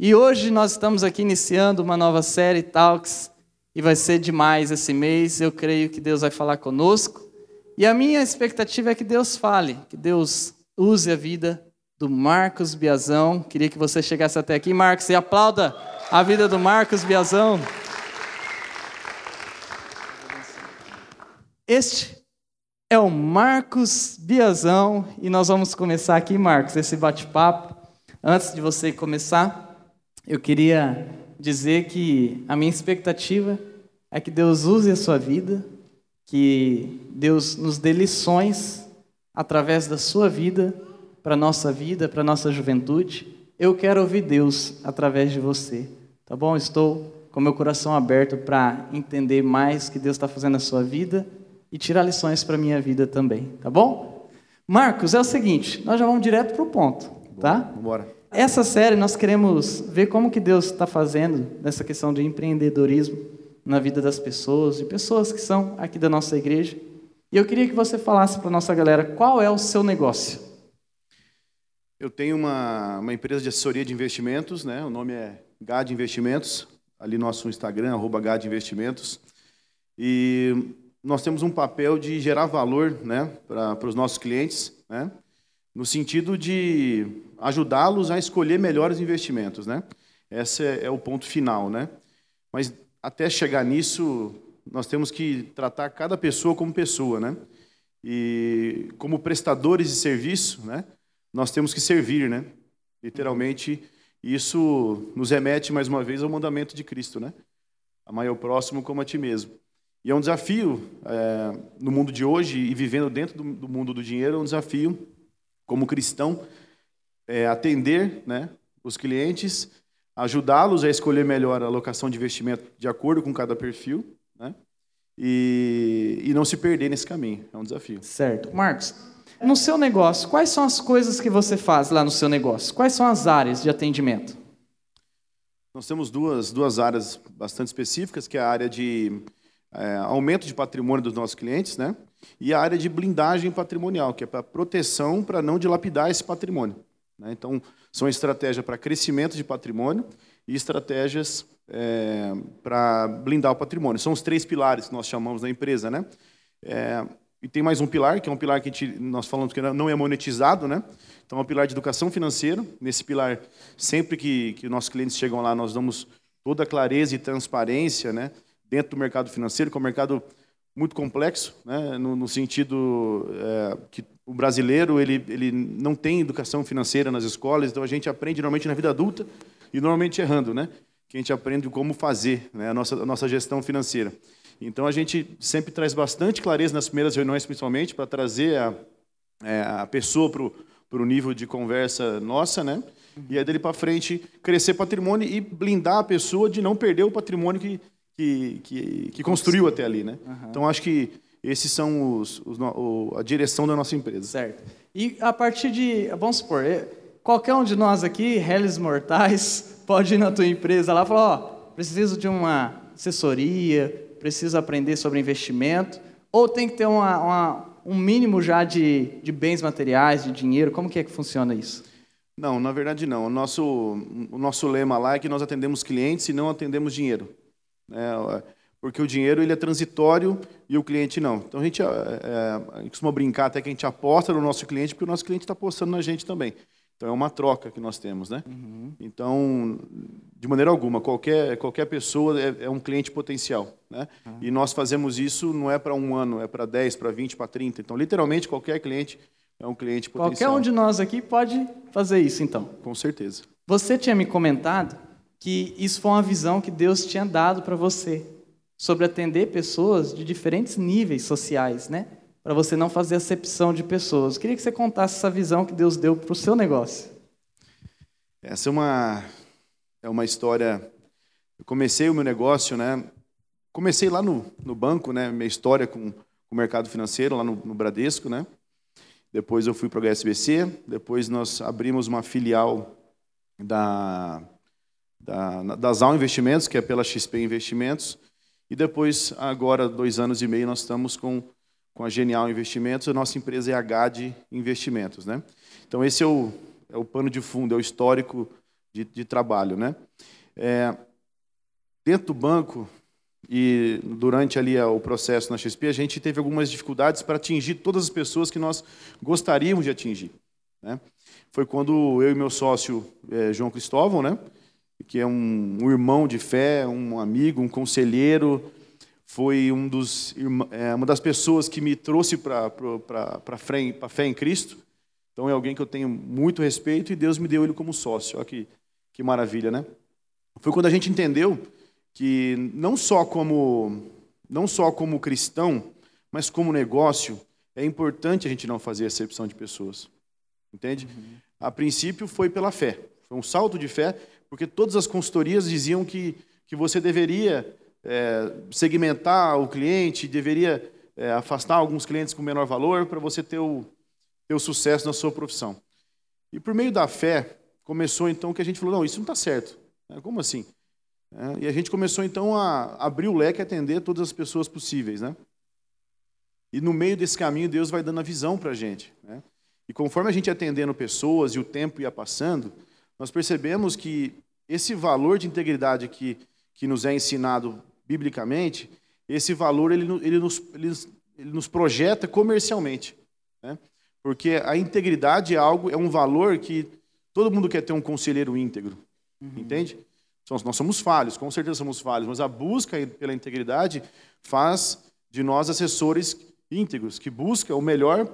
E hoje nós estamos aqui iniciando uma nova série Talks e vai ser demais esse mês. Eu creio que Deus vai falar conosco. E a minha expectativa é que Deus fale, que Deus use a vida do Marcos Biazão. Queria que você chegasse até aqui, Marcos, e aplauda a vida do Marcos Biazão. Este é o Marcos Biazão e nós vamos começar aqui, Marcos, esse bate-papo. Antes de você começar, eu queria dizer que a minha expectativa é que Deus use a sua vida, que Deus nos dê lições através da sua vida para nossa vida, para nossa juventude. Eu quero ouvir Deus através de você, tá bom? Estou com meu coração aberto para entender mais o que Deus está fazendo na sua vida e tirar lições para minha vida também, tá bom? Marcos, é o seguinte, nós já vamos direto para o ponto, tá? Vamos embora. Essa série nós queremos ver como que Deus está fazendo nessa questão de empreendedorismo na vida das pessoas, de pessoas que são aqui da nossa igreja. E eu queria que você falasse para a nossa galera qual é o seu negócio. Eu tenho uma, uma empresa de assessoria de investimentos, né? o nome é GAD Investimentos, ali nosso Instagram, arroba GAD Investimentos. E nós temos um papel de gerar valor né, para os nossos clientes, né, no sentido de ajudá-los a escolher melhores investimentos. Né? Esse é, é o ponto final. Né? Mas até chegar nisso, nós temos que tratar cada pessoa como pessoa. Né? E como prestadores de serviço, né, nós temos que servir. Né? Literalmente, isso nos remete, mais uma vez, ao mandamento de Cristo. Né? Amar o próximo como a ti mesmo. E é um desafio é, no mundo de hoje e vivendo dentro do, do, mundo do dinheiro, é um desafio como cristão é, atender né, os clientes, ajudá-los a escolher melhor a alocação de investimento de acordo com cada perfil, né, e, e não se perder nesse caminho. É um desafio. Certo. Marcos, no seu negócio, quais são as coisas que você faz lá no seu negócio? Quais são as áreas de atendimento? Nós temos duas, duas áreas bastante específicas, que é a área de é, aumento de patrimônio dos nossos clientes, né? E a área de blindagem patrimonial, que é para proteção, para não dilapidar esse patrimônio. Né? Então, são estratégias para crescimento de patrimônio e estratégias é, para blindar o patrimônio. São os três pilares que nós chamamos na empresa, né? É, e tem mais um pilar, que é um pilar que gente, nós falamos que não é monetizado, né? Então, é o pilar de educação financeira. Nesse pilar, sempre que, que nossos clientes chegam lá, nós damos toda a clareza e transparência, né? dentro do mercado financeiro, que é um mercado muito complexo, né, no, no sentido é, que o brasileiro ele, ele não tem educação financeira nas escolas, então a gente aprende normalmente na vida adulta e normalmente errando, né? Que a gente aprende como fazer né, a, nossa, a nossa gestão financeira. Então a gente sempre traz bastante clareza nas primeiras reuniões, principalmente, para trazer a, é, a pessoa para o nível de conversa nossa, né? E aí dele para frente crescer patrimônio e blindar a pessoa de não perder o patrimônio que, que, que, que construiu até ali, né? Então acho que esses são os, os, a direção da nossa empresa. Certo. E a partir de, vamos supor, é, qualquer um de nós aqui, réis mortais, pode ir na tua empresa lá e falar, ó, oh, preciso de uma assessoria, preciso aprender sobre investimento, ou tem que ter uma, uma, um mínimo já de, de bens materiais, de dinheiro, como que é que funciona isso? Não, na verdade não. O nosso, o nosso lema lá é que nós atendemos clientes e não atendemos dinheiro. Né? Porque o dinheiro ele é transitório e o cliente não. Então a gente, é, é, costuma brincar até que a gente aposta no nosso cliente, porque o nosso cliente está apostando na gente também. Então é uma troca que nós temos, né? Uhum. Então, de maneira alguma, qualquer, qualquer pessoa é, é um cliente potencial, né? Uhum. E nós fazemos isso não é para um ano, é para 10, para 20, para 30. Então, literalmente, qualquer cliente é um cliente potencial. Qualquer um de nós aqui pode fazer isso, então. Com certeza. Você tinha me comentado que isso foi uma visão que Deus tinha dado para você sobre atender pessoas de diferentes níveis sociais, né? Para você não fazer acepção de pessoas. Queria que você contasse essa visão que Deus deu para o seu negócio. Essa é uma é uma história. Eu comecei o meu negócio, né? Comecei lá no, no banco, né? Minha história com, com o mercado financeiro lá no, no Bradesco, né? Depois eu fui para o HSBC. Depois nós abrimos uma filial da da, da ZAL Investimentos, que é pela XP Investimentos, e depois, agora, dois anos e meio, nós estamos com, com a Genial Investimentos, a nossa empresa é a GAD Investimentos. Né? Então, esse é o, é o pano de fundo, é o histórico de, de trabalho, né? É, dentro do banco e durante ali o processo na XP, a gente teve algumas dificuldades para atingir todas as pessoas que nós gostaríamos de atingir. Né? Foi quando eu e meu sócio é, João Cristóvão, né, que é um, um, irmão de fé, um amigo, um conselheiro, foi um dos, é, uma das pessoas que me trouxe para a fé em Cristo. Então é alguém que eu tenho muito respeito e Deus me deu ele como sócio. Olha que, que maravilha, né? Foi quando a gente entendeu que não só como não só como cristão, mas como negócio, é importante a gente não fazer acepção de pessoas. Entende? Uhum. A princípio foi pela fé. Foi um salto de fé, porque todas as consultorias diziam que, que você deveria é, segmentar o cliente, deveria é, afastar alguns clientes com menor valor para você ter o, ter o sucesso na sua profissão. E por meio da fé, começou então que a gente falou: não, isso não está certo. É, como assim? É, e a gente começou então a abrir o leque e atender todas as pessoas possíveis. Né? E no meio desse caminho, Deus vai dando a visão para a gente. Né? E conforme a gente atendendo pessoas e o tempo ia passando, nós percebemos que esse valor de integridade que, que nos é ensinado biblicamente, esse valor ele, ele, nos, ele, ele nos projeta comercialmente. Né? Porque a integridade é algo, é um valor que todo mundo quer ter um conselheiro íntegro. Uhum. Entende? Nós somos falhos, com certeza somos falhos, mas a busca pela integridade faz de nós assessores íntegros, que busca o melhor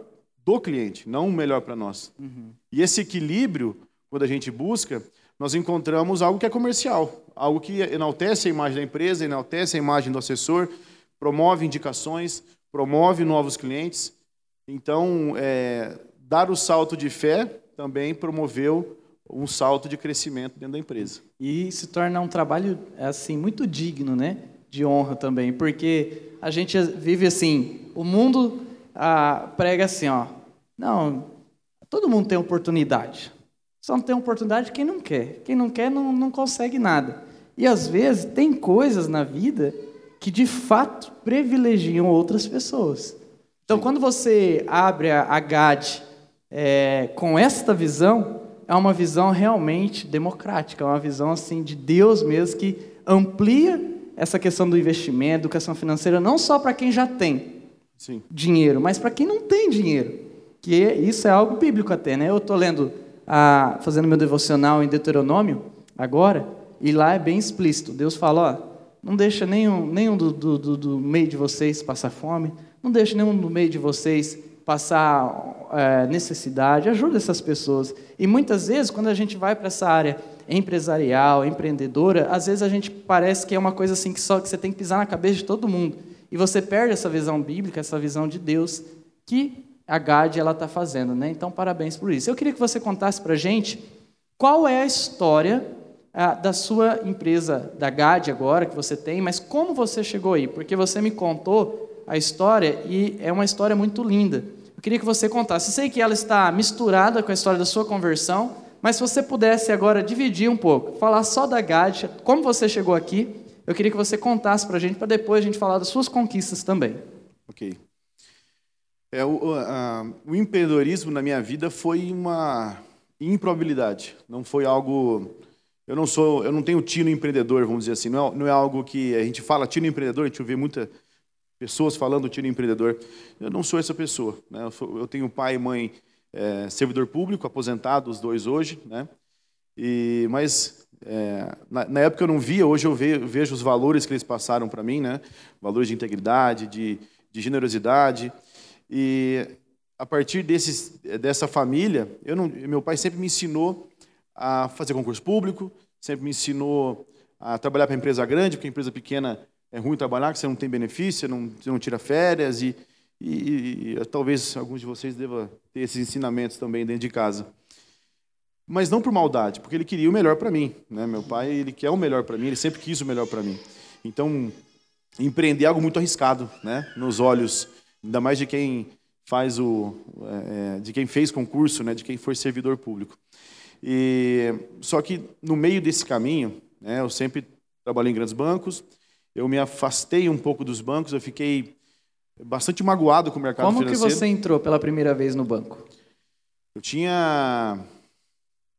do cliente, não o melhor para nós. Uhum. E esse equilíbrio, quando a gente busca, nós encontramos algo que é comercial, algo que enaltece a imagem da empresa, enaltece a imagem do assessor, promove indicações, promove novos clientes. Então, é, dar o salto de fé também promoveu um salto de crescimento dentro da empresa. E se torna um trabalho assim muito digno, né? De honra também, porque a gente vive assim, o mundo ah, prega assim, ó, não, todo mundo tem oportunidade. Só não tem oportunidade quem não quer. Quem não quer não, não consegue nada. E às vezes tem coisas na vida que de fato privilegiam outras pessoas. Então, quando você abre a, a GAD é, com esta visão, é uma visão realmente democrática, é uma visão assim de Deus mesmo que amplia essa questão do investimento, educação financeira, não só para quem já tem Sim. dinheiro, mas para quem não tem dinheiro. Que isso é algo bíblico até, né? Eu estou lendo, a, fazendo meu devocional em Deuteronômio agora, e lá é bem explícito. Deus fala, ó, não deixa nenhum, nenhum do, do, do meio de vocês passar fome, não deixa nenhum do meio de vocês passar é, necessidade, ajuda essas pessoas. E muitas vezes, quando a gente vai para essa área empresarial, empreendedora, às vezes a gente parece que é uma coisa assim que só que você tem que pisar na cabeça de todo mundo. E você perde essa visão bíblica, essa visão de Deus que a GAD está fazendo, né? Então, parabéns por isso. Eu queria que você contasse para a gente qual é a história ah, da sua empresa, da GAD agora, que você tem, mas como você chegou aí? Porque você me contou a história e é uma história muito linda. Eu queria que você contasse. Sei que ela está misturada com a história da sua conversão, mas se você pudesse agora dividir um pouco, falar só da GAD, como você chegou aqui, eu queria que você contasse para a gente, para depois a gente falar das suas conquistas também. Ok. É, o, o empreendedorismo na minha vida foi uma improbabilidade. Não foi algo. Eu não sou, eu não tenho tino empreendedor, vamos dizer assim. Não é, não é algo que a gente fala tino empreendedor, a gente vê muita pessoas falando tiro empreendedor. Eu não sou essa pessoa. Né? Eu, sou, eu, tenho pai e mãe é, servidor público, aposentado, os dois hoje. Né? E, mas é, na, na, época eu não via, hoje eu ve, vejo os valores que eles passaram para mim, né? valores de integridade, de, de generosidade. E a partir desses, dessa família, eu não, meu pai sempre me ensinou a fazer concurso público, sempre me ensinou a trabalhar para empresa grande, porque empresa pequena é ruim trabalhar, que você não tem benefício, não, você não tira férias e, e, e, talvez alguns de vocês devam ter esses ensinamentos também dentro de casa. Mas não por maldade, porque ele queria o melhor para mim. Né? Meu pai, ele quer o melhor para mim, ele sempre quis o melhor para mim. Então, empreender é algo muito arriscado, né? nos olhos, ainda mais de quem faz o, é, é de quem fez concurso, né? de quem foi servidor público. E, só que no meio desse caminho, né, eu sempre trabalhei em grandes bancos, eu me afastei um pouco dos bancos, eu fiquei bastante magoado com o mercado Como financeiro. Como que você entrou pela primeira vez no banco? Eu tinha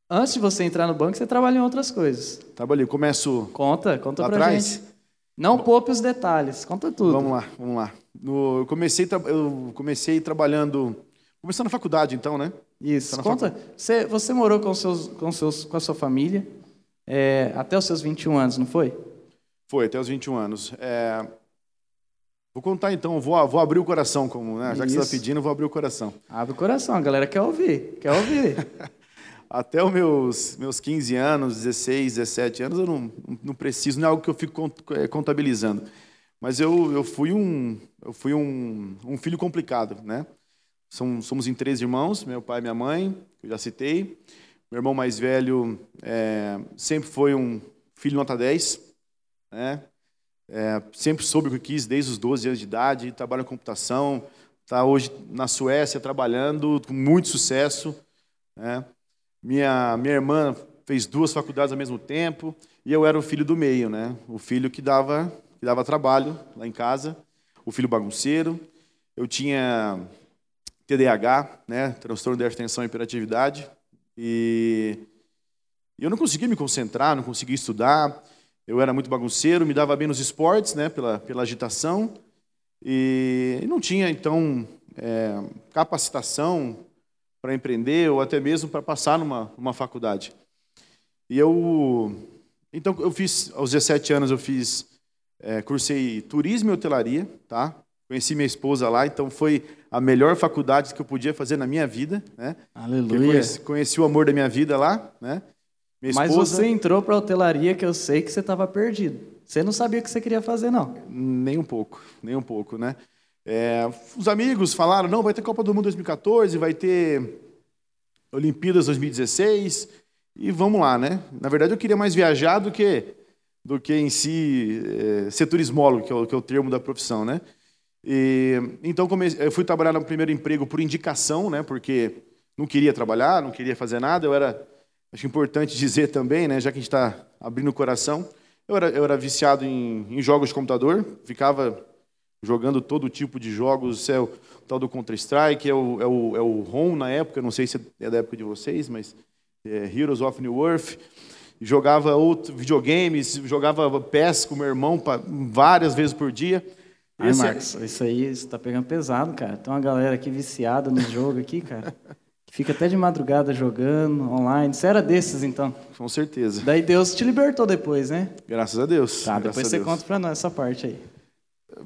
Antes de você entrar no banco, você trabalhou em outras coisas. Trabalhei, começo Conta, conta pra atrás. gente. Não poupe os detalhes, conta tudo. Vamos lá, vamos lá. No, eu, comecei, eu comecei trabalhando. Começando na faculdade, então, né? Isso, Tá conta. Você, você morou com, seus, com, seus, com a sua família é, até os seus 21 anos, não foi? Foi, até os 21 anos. É, Vou contar então, vou, vou abrir o coração, como, né? já que você está pedindo, vou abrir o coração. Abre o coração, a galera quer ouvir, quer ouvir. Até os meus, meus 15 anos, 16, 17 anos, eu não, não preciso, não é algo que eu fico eh, contabilizando. Mas eu, eu fui, um, eu fui um, um filho complicado, né? Somos em três irmãos, meu pai e minha mãe, que eu já citei. Meu irmão mais velho eh, sempre foi um filho nota 10, né? É, sempre soube o que quis desde os 12 anos de idade, trabalha em computação, está hoje na Suécia trabalhando com muito sucesso. Né? Minha, minha irmã fez duas faculdades ao mesmo tempo e eu era o filho do meio, né? o filho que dava, que dava trabalho lá em casa, o filho bagunceiro. Eu tinha TDAH, né? transtorno de atenção e hiperatividade, e eu não conseguia me concentrar, não conseguia estudar. Eu era muito bagunceiro, me dava bem nos esportes, né, pela, pela agitação. E não tinha, então, é, capacitação para empreender ou até mesmo para passar numa, numa faculdade. E eu. Então, eu fiz, aos 17 anos, eu fiz. É, cursei turismo e hotelaria, tá? Conheci minha esposa lá, então foi a melhor faculdade que eu podia fazer na minha vida, né? Aleluia. Conheci, conheci o amor da minha vida lá, né? Minha Mas esposa, você entrou para a hotelaria que eu sei que você estava perdido. Você não sabia o que você queria fazer, não. Nem um pouco, nem um pouco, né? É, os amigos falaram, não, vai ter Copa do Mundo 2014, vai ter Olimpíadas 2016, e vamos lá, né? Na verdade, eu queria mais viajar do que, do que em si é, ser turismólogo, que é, o, que é o termo da profissão, né? E, então, comecei, eu fui trabalhar no primeiro emprego por indicação, né? Porque não queria trabalhar, não queria fazer nada, eu era, acho importante dizer também, né? Já que a gente está abrindo o coração, eu era, eu era viciado em, em jogos de computador, ficava jogando todo tipo de jogos, é o tal do Counter-Strike, é o, é, o, é o ROM na época, não sei se é da época de vocês, mas é Heroes of New Earth. Jogava outros videogames, jogava PES com meu irmão pa- várias vezes por dia. Ai, Esse é- Marcos, isso aí está pegando pesado, cara. Tem uma galera aqui viciada no jogo aqui, cara. Que fica até de madrugada jogando online. Você era desses, então. com certeza. Daí Deus te libertou depois, né? Graças a Deus. Tá, graças depois você Deus. conta pra nós essa parte aí.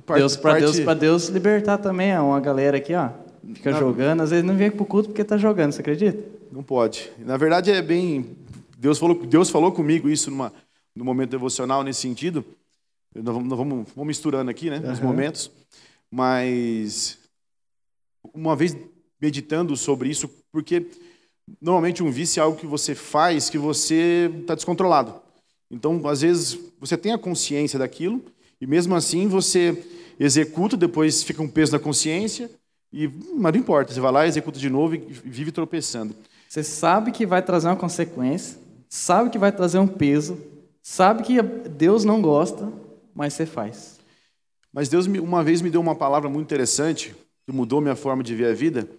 Parte- Deus, pra parte- Deus, pra Deus libertar também, ó, uma galera aqui, ó. Fica Não. jogando, às vezes não vem pro culto porque tá jogando, você acredita? Não pode. Na verdade, é bem. Deus falou, Deus falou comigo isso numa, no momento devocional nesse sentido. Nós vamos, nós vamos, vamos misturando aqui, né, os Aham. momentos. Mas uma vez meditando sobre isso, porque normalmente um vício é algo que você faz que você está descontrolado. Então, às vezes, você tem a consciência daquilo e mesmo assim você executa, depois fica um peso na consciência e mas não importa, você vai lá, executa de novo e vive tropeçando. Você sabe que vai trazer uma consequência, sabe que vai trazer um peso, sabe que Deus não gosta, mas você faz. Mas Deus uma vez me deu uma palavra muito interessante, que mudou minha forma de ver a vida,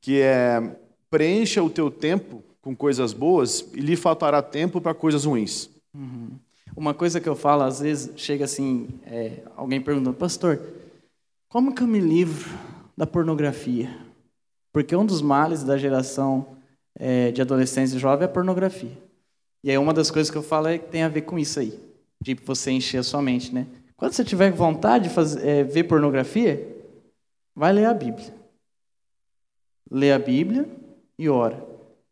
que é preencha o teu tempo com coisas boas e lhe faltará tempo para coisas ruins. Uma coisa que eu falo, às vezes, chega assim, é, alguém perguntando, pastor, como que eu me livro da pornografia? Porque um dos males da geração é, de adolescentes e jovens é a pornografia. E aí uma das coisas que eu falo é que tem a ver com isso aí, de você encher a sua mente, né? Quando você tiver vontade de fazer, é, ver pornografia, vai ler a Bíblia. Lê a Bíblia e ora.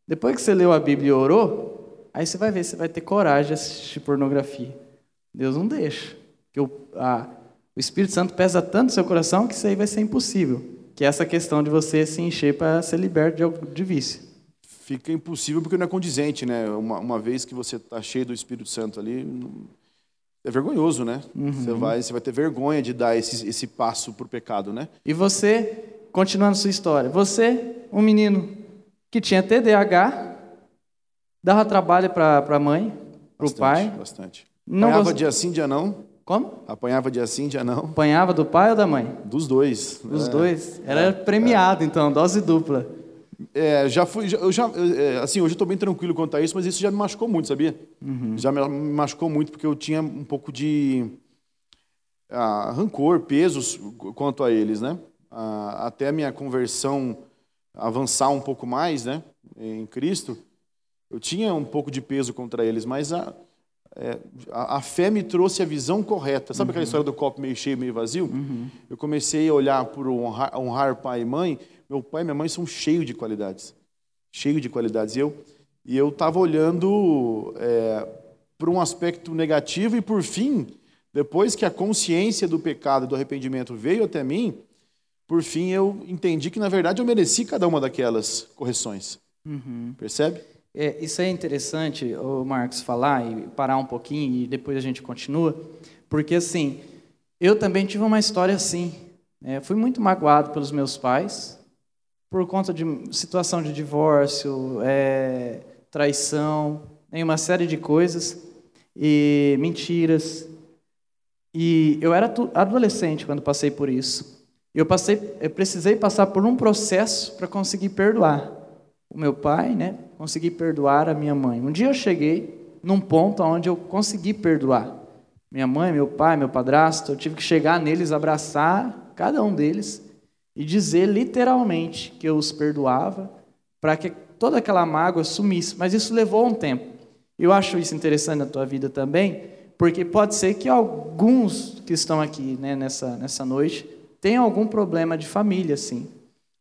Depois que você leu a Bíblia e orou, aí você vai ver, você vai ter coragem de assistir pornografia. Deus não deixa. Porque o, a- o Espírito Santo pesa tanto no seu coração que isso aí vai ser impossível. Que é essa questão de você se encher para ser liberto de, de vício. Fica impossível porque não é condizente, né? Uma, uma vez que você está cheio do Espírito Santo ali, é vergonhoso, né? Você, vai, você vai ter vergonha de dar esse, esse passo para o pecado, né? E você, continuando sua história, você, um menino que tinha TDAH, dava trabalho para a mãe, para o pai, Bastante. Não Apanhava gost- dia sim, dia não. como? Apanhava dia sim, dia não. Apanhava do pai ou da mãe? Dos dois. Os É. dois. Era premiado, então, dose dupla. É, já fui, eu já, é, assim, hoje eu estou bem tranquilo quanto a isso, mas isso já me machucou muito, sabia? Uhum. Já me machucou muito porque eu tinha um pouco de ah, rancor, pesos quanto a eles, né? Ah, até a minha conversão avançar um pouco mais, né, em Cristo, eu tinha um pouco de peso contra eles, mas a, é, a, a, fé me trouxe a visão correta. Sabe uhum. aquela história do copo meio cheio, meio vazio? Uhum. Eu comecei a olhar por honrar, honrar, pai e mãe. Meu pai e minha mãe são cheios de qualidades. Cheios de qualidades. E eu e eu estava olhando é, para um aspecto negativo e, por fim, depois que a consciência do pecado e do arrependimento veio até mim, por fim eu entendi que, na verdade, eu mereci cada uma daquelas correções. Uhum. Percebe? É, isso é interessante, o Marcos, falar e parar um pouquinho e depois a gente continua, porque assim, eu também tive uma história assim. É, fui muito magoado pelos meus pais por conta de situação de divórcio, é, traição, em uma série de coisas e mentiras. E eu era adolescente quando passei por isso. Eu passei, eu precisei passar por um processo para conseguir perdoar o meu pai, né? Consegui perdoar a minha mãe. Um dia eu cheguei num ponto onde eu consegui perdoar minha mãe, meu pai, meu padrasto. Eu tive que chegar neles, abraçar cada um deles e dizer literalmente que eu os perdoava para que toda aquela mágoa sumisse. Mas isso levou um tempo. Eu acho isso interessante na tua vida também, porque pode ser que alguns que estão aqui né, nessa, nessa noite tenham algum problema de família, assim.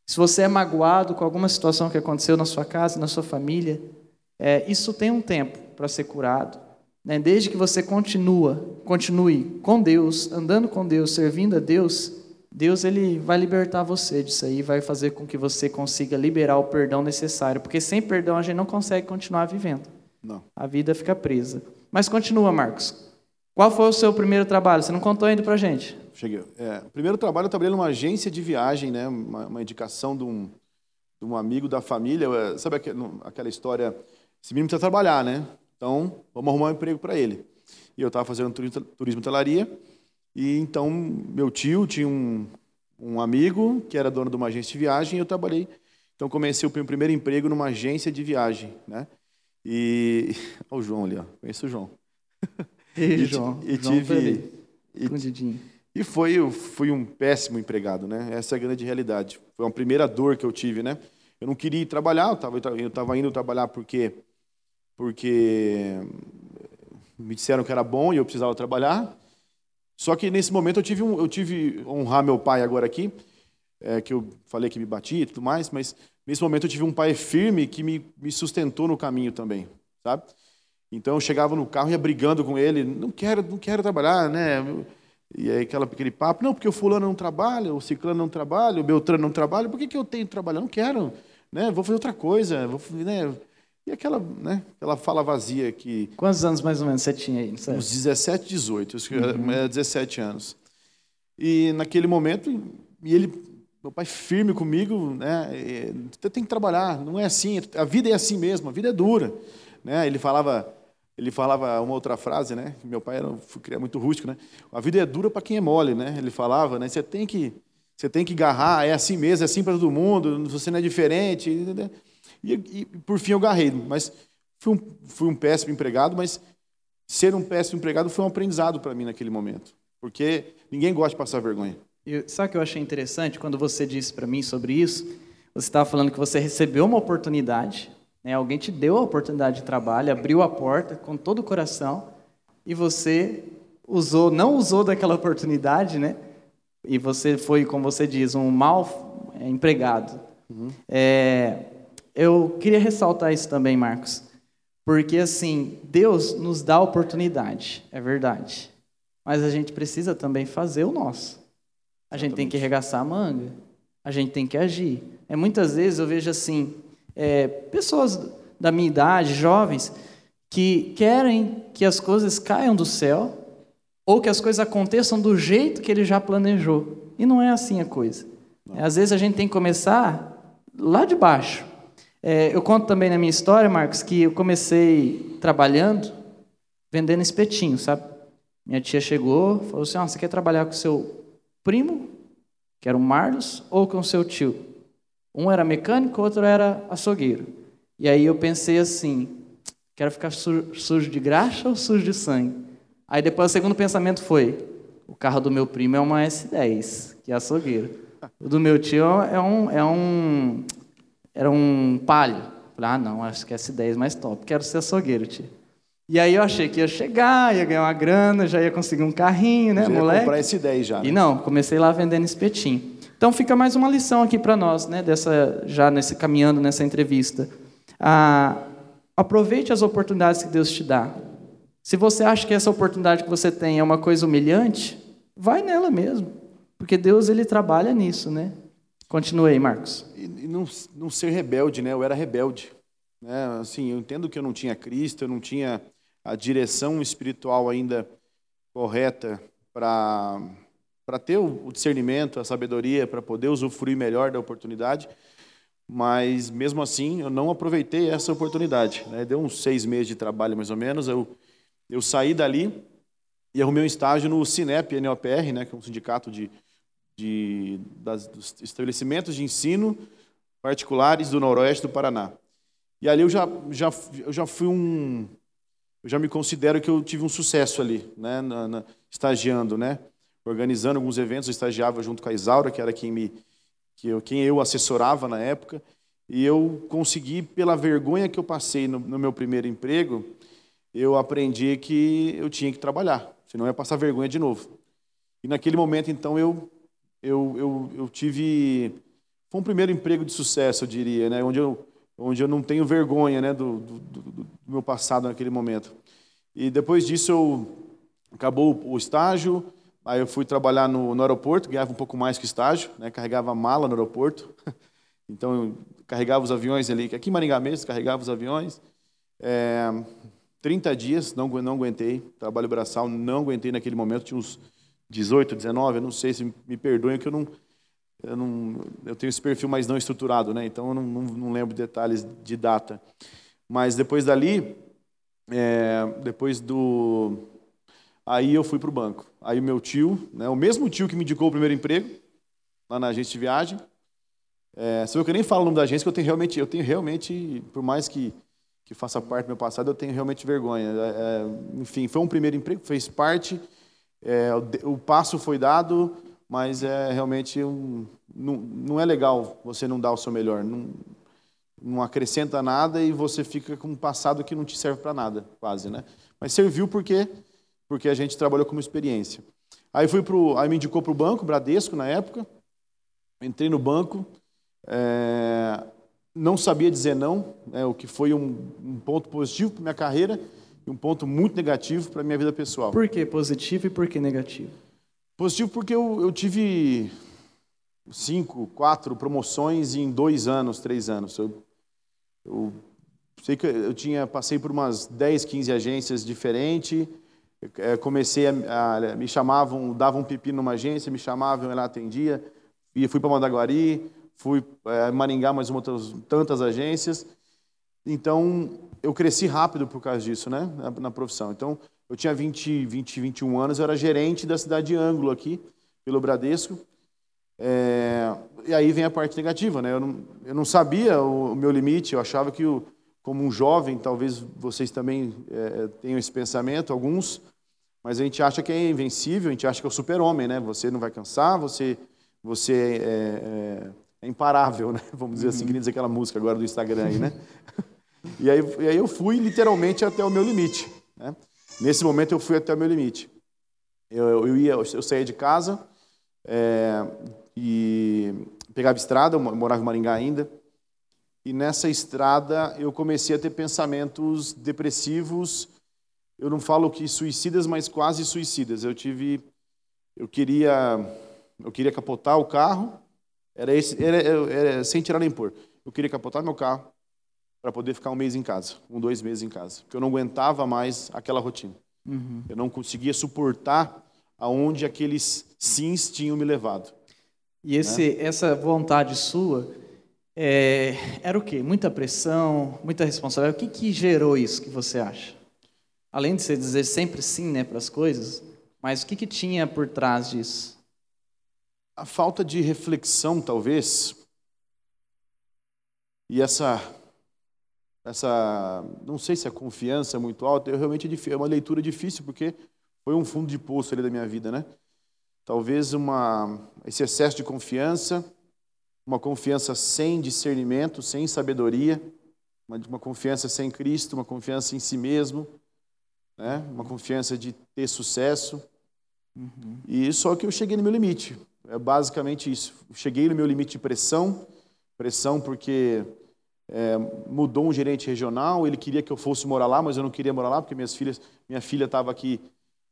Se você é magoado com alguma situação que aconteceu na sua casa, na sua família, é, isso tem um tempo para ser curado. Né? Desde que você continua, continue com Deus, andando com Deus, servindo a Deus, Deus ele vai libertar você disso aí, vai fazer com que você consiga liberar o perdão necessário, porque sem perdão a gente não consegue continuar vivendo. Não. A vida fica presa. Mas continua, Marcos. Qual foi o seu primeiro trabalho? Você não contou ainda para gente. Cheguei. É, o primeiro trabalho eu trabalhei numa agência de viagem, né? uma, uma indicação de um, de um, amigo da família. É, sabe aquela história? Esse menino precisa trabalhar, né? Então, vamos arrumar um emprego para ele. E eu estava fazendo turismo telaria. E então, meu tio tinha um, um amigo que era dono de uma agência de viagem e eu trabalhei. Então, comecei o meu primeiro emprego numa agência de viagem, né? E... Olha o João ali, ó. Conheço o João. E, João. E, João tive... E, e foi, fui um péssimo empregado, né? Essa é a grande realidade. Foi uma primeira dor que eu tive, né? Eu não queria ir trabalhar, eu estava eu tava indo trabalhar porque, porque me disseram que era bom e eu precisava trabalhar. Só que nesse momento eu tive, um, eu tive honrar meu pai agora aqui, é, que eu falei que me batia e tudo mais, mas nesse momento eu tive um pai firme que me, me sustentou no caminho também, sabe? Então eu chegava no carro e ia brigando com ele, não quero, não quero trabalhar, né? E aí aquela, aquele papo, não, porque o fulano não trabalha, o ciclano não trabalha, o beltrano não trabalha, por que, que eu tenho que trabalhar? Não quero, né? vou fazer outra coisa. Vou, né? E aquela, né, aquela fala vazia que... Quantos anos mais ou menos você tinha aí? Uns 17, 18, uhum. era 17 anos. E naquele momento, e ele, meu pai firme comigo, né, você tem que trabalhar, não é assim, a vida é assim mesmo, a vida é dura. Né? Ele falava ele falava uma outra frase, né? Meu pai era muito rústico, né? A vida é dura para quem é mole, né? Ele falava, né? Você tem que você tem que agarrar, é assim mesmo, é assim para todo mundo, você não é diferente. E, e, por fim eu agarrei, mas fui um, fui um péssimo empregado, mas ser um péssimo empregado foi um aprendizado para mim naquele momento, porque ninguém gosta de passar vergonha. E sabe o que eu achei interessante quando você disse para mim sobre isso? Você estava falando que você recebeu uma oportunidade né? Alguém te deu a oportunidade de trabalho, abriu a porta com todo o coração e você usou, não usou daquela oportunidade, né? E você foi, como você diz, um mal é, empregado. Uhum. É, eu queria ressaltar isso também, Marcos, porque assim Deus nos dá oportunidade, é verdade, mas a gente precisa também fazer o nosso. A gente tem que arregaçar a manga, a gente tem que agir. É muitas vezes eu vejo assim, é, pessoas da minha idade, jovens, que querem que as coisas caiam do céu ou que as coisas aconteçam do jeito que ele já planejou. E não é assim a coisa. É, às vezes a gente tem que começar lá de baixo. É, eu conto também na minha história, Marcos, que eu comecei trabalhando vendendo espetinho, sabe? Minha tia chegou, falou assim: ah, você quer trabalhar com seu primo, que era o Marlos, ou com seu tio? Um era mecânico, outro era açougueiro. E aí eu pensei assim: quero ficar sujo de graxa ou sujo de sangue? Aí depois o segundo pensamento foi: o carro do meu primo é uma S10, que é açougueiro. O do meu tio é um, é um era um palio. Falei, ah, não, acho que S10 é mais top. Quero ser açougueiro, tio. E aí eu achei que ia chegar, ia ganhar uma grana, já ia conseguir um carrinho, né, já moleque? Ia comprar S10 já. Né? E não, comecei lá vendendo espetinho. Então fica mais uma lição aqui para nós, né, dessa já nesse caminhando nessa entrevista. Ah, aproveite as oportunidades que Deus te dá. Se você acha que essa oportunidade que você tem é uma coisa humilhante, vai nela mesmo, porque Deus ele trabalha nisso, né? Continue aí, Marcos. E não, não ser rebelde, né? Eu era rebelde. Né? Assim, eu entendo que eu não tinha Cristo, eu não tinha a direção espiritual ainda correta para para ter o discernimento, a sabedoria, para poder usufruir melhor da oportunidade. Mas, mesmo assim, eu não aproveitei essa oportunidade. Né? Deu uns seis meses de trabalho, mais ou menos. Eu, eu saí dali e arrumei um estágio no Cinep NOPR, né, que é um sindicato de, de, das, dos estabelecimentos de ensino particulares do Noroeste do Paraná. E ali eu já, já, eu já fui um. Eu já me considero que eu tive um sucesso ali, né, na, na, estagiando, né? Organizando alguns eventos, eu estagiava junto com a Isaura, que era quem, me, que eu, quem eu assessorava na época, e eu consegui, pela vergonha que eu passei no, no meu primeiro emprego, eu aprendi que eu tinha que trabalhar, senão ia passar vergonha de novo. E naquele momento, então, eu, eu, eu, eu tive... Foi um primeiro emprego de sucesso, eu diria, né? onde, eu, onde eu não tenho vergonha né? do, do, do meu passado naquele momento. E depois disso, eu, acabou o estágio, Aí eu fui trabalhar no, no aeroporto, ganhava um pouco mais que estágio, né? carregava mala no aeroporto. Então, carregava os aviões ali, aqui em Maringá mesmo, carregava os aviões. É, 30 dias, não, não aguentei, trabalho braçal, não aguentei naquele momento, tinha uns 18, 19, eu não sei se me perdoem que eu não, eu não, eu tenho esse perfil mais não estruturado, né? Então eu não, não, não lembro detalhes de data. Mas depois dali, é, depois do Aí eu fui para o banco. Aí meu tio, né, o mesmo tio que me indicou o primeiro emprego, lá na agência de viagem, é, só que eu nem falo o nome da agência, que eu tenho realmente, eu tenho realmente, por mais que, que faça parte do meu passado, eu tenho realmente vergonha. É, é enfim, foi um primeiro emprego, fez parte, é, o, o, passo foi dado, mas é realmente um, não, não é legal você não dar o seu melhor. Não, não acrescenta nada e você fica com um passado que não te serve para nada, quase, né? Mas serviu porque porque a gente trabalhou como experiência. Aí fui pro, aí me indicou para o banco, Bradesco na época. Entrei no banco, é, não sabia dizer não, né, o que foi um, um ponto positivo para minha carreira e um ponto muito negativo para minha vida pessoal. Por que positivo e por que negativo? Positivo porque eu, eu tive cinco, quatro promoções em dois anos, três anos. Eu, eu sei que eu tinha passei por umas 10, 15 agências diferentes é, comecei a, a, me chamavam, davam um pepino numa agência, me chamavam, eu lá atendia, e fui para Mandaguari, fui é, Maringá, mais outras tantas agências. Então, eu cresci rápido por causa disso, né, na, na, profissão. Então, eu tinha 20, 20, 21 anos, eu era gerente da cidade de Ângulo aqui, pelo Bradesco. É, e aí vem a parte negativa, né? Eu não, eu não sabia o, o meu limite, eu achava que, o, como um jovem, talvez vocês também é, tenham esse pensamento, alguns, mas a gente acha que é invencível, a gente acha que é o super-homem, né? Você não vai cansar, você, você é, é, é imparável, né? Vamos dizer assim, que dizer aquela música agora do Instagram aí, né? e, aí, e aí eu fui literalmente até o meu limite. Né? Nesse momento eu fui até o meu limite. Eu, eu, ia, eu saía de casa é, e pegava estrada, eu morava em Maringá ainda, e nessa estrada eu comecei a ter pensamentos depressivos eu não falo que suicidas, mas quase suicidas. Eu tive, eu queria, eu queria capotar o carro, era, esse, era, era sem tirar nem pôr. Eu queria capotar meu carro para poder ficar um mês em casa, um dois meses em casa, porque eu não aguentava mais aquela rotina. Uhum. Eu não conseguia suportar aonde aqueles sims tinham me levado. E esse, né? essa vontade sua é, era o quê? Muita pressão, muita responsabilidade. O que, que gerou isso que você acha? Além de você dizer sempre sim né, para as coisas, mas o que, que tinha por trás disso? A falta de reflexão, talvez, E essa, essa, não sei se a confiança é muito alta, eu realmente é uma leitura difícil, porque foi um fundo de poço ali da minha vida, né? Talvez uma, esse excesso de confiança, uma confiança sem discernimento, sem sabedoria, uma, uma confiança sem Cristo, uma confiança em si mesmo, né? uma confiança de ter sucesso. Uhum. E só que eu cheguei no meu limite. É basicamente isso. cheguei no meu limite de pressão, pressão porque é, mudou um gerente regional, ele queria que eu fosse morar lá, mas eu não queria morar lá porque minhas filhas, minha filha estava aqui,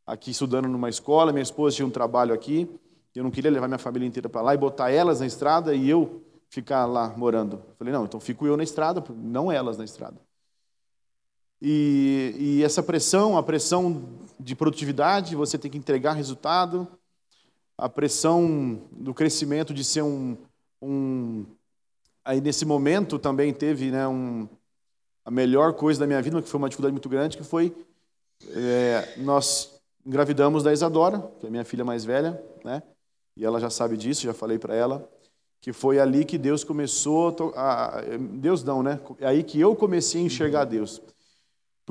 aqui estudando numa escola, minha esposa tinha um trabalho aqui, eu não queria levar minha família inteira para lá e botar elas na estrada e eu ficar lá morando. Eu falei, não, então fico eu na estrada, não elas na estrada. E, e essa pressão, a pressão de produtividade, você tem que entregar resultado, a pressão do crescimento de ser um, um aí nesse momento também teve né, um, a melhor coisa da minha vida, que foi uma dificuldade muito grande, que foi é, nós engravidamos da Isadora, que é minha filha mais velha, né? E ela já sabe disso, já falei para ela, que foi ali que Deus começou a, a, Deus não, né? É aí que eu comecei a enxergar Deus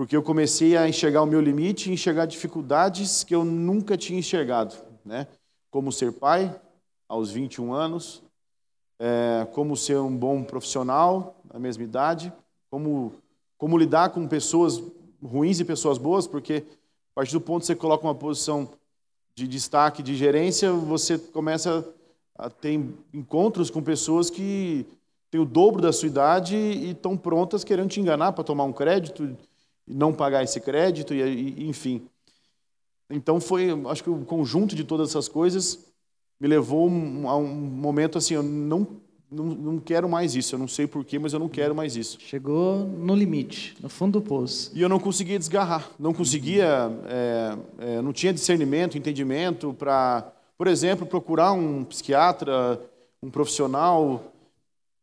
porque eu comecei a enxergar o meu limite enxergar dificuldades que eu nunca tinha enxergado, né? Como ser pai aos 21 anos, é, como ser um bom profissional na mesma idade, como como lidar com pessoas ruins e pessoas boas, porque a partir do ponto que você coloca uma posição de destaque, de gerência, você começa a ter encontros com pessoas que têm o dobro da sua idade e estão prontas querendo te enganar para tomar um crédito, não pagar esse crédito, e, e, enfim. Então foi, acho que o conjunto de todas essas coisas me levou a um momento assim, eu não, não, não quero mais isso, eu não sei porquê, mas eu não quero mais isso. Chegou no limite, no fundo do poço. E eu não conseguia desgarrar, não conseguia, é, é, não tinha discernimento, entendimento para, por exemplo, procurar um psiquiatra, um profissional.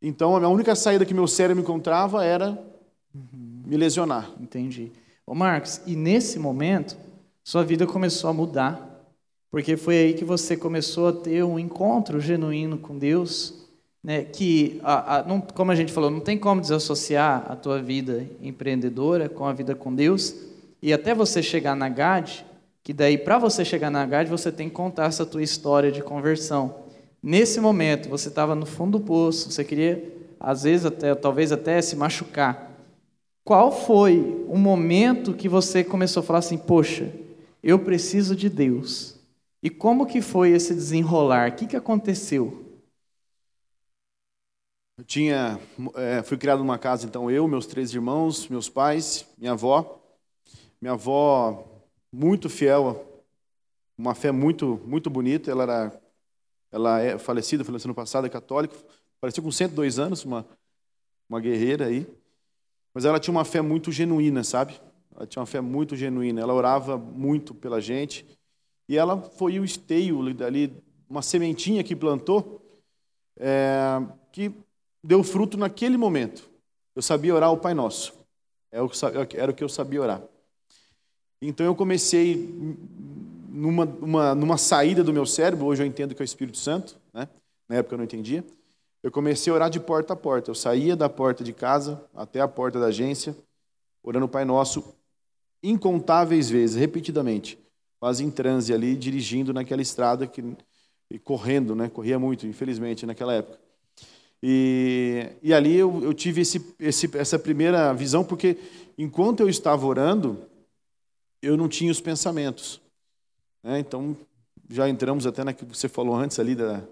Então a única saída que meu cérebro encontrava era me lesionar. Entendi. Ô Marcos, e nesse momento, sua vida começou a mudar, porque foi aí que você começou a ter um encontro genuíno com Deus, né? Que, a, a, não, como a gente falou, não tem como desassociar a tua vida empreendedora com a vida com Deus, e até você chegar na GAD, que daí para você chegar na GAD você tem que contar essa tua história de conversão. Nesse momento, você estava no fundo do poço, você queria, às vezes, até, talvez até se machucar. Qual foi o momento que você começou a falar assim, poxa, eu preciso de Deus? E como que foi esse desenrolar? O que, que aconteceu? Eu tinha, é, fui criado numa casa, então eu, meus três irmãos, meus pais, minha avó. Minha avó muito fiel, uma fé muito muito bonita. Ela era, ela é falecida, faleceu no passado, é católica, faleceu com 102 anos, uma uma guerreira aí. Mas ela tinha uma fé muito genuína, sabe? Ela tinha uma fé muito genuína. Ela orava muito pela gente. E ela foi o esteio ali, uma sementinha que plantou, é, que deu fruto naquele momento. Eu sabia orar o Pai Nosso. É era o que eu sabia orar. Então eu comecei numa, uma, numa saída do meu cérebro, hoje eu entendo que é o Espírito Santo, né? na época eu não entendia eu comecei a orar de porta a porta. Eu saía da porta de casa até a porta da agência, orando o Pai Nosso incontáveis vezes, repetidamente, quase em transe ali, dirigindo naquela estrada que, e correndo, né? Corria muito, infelizmente, naquela época. E, e ali eu, eu tive esse, esse, essa primeira visão, porque enquanto eu estava orando, eu não tinha os pensamentos. Né? Então, já entramos até na que você falou antes ali da,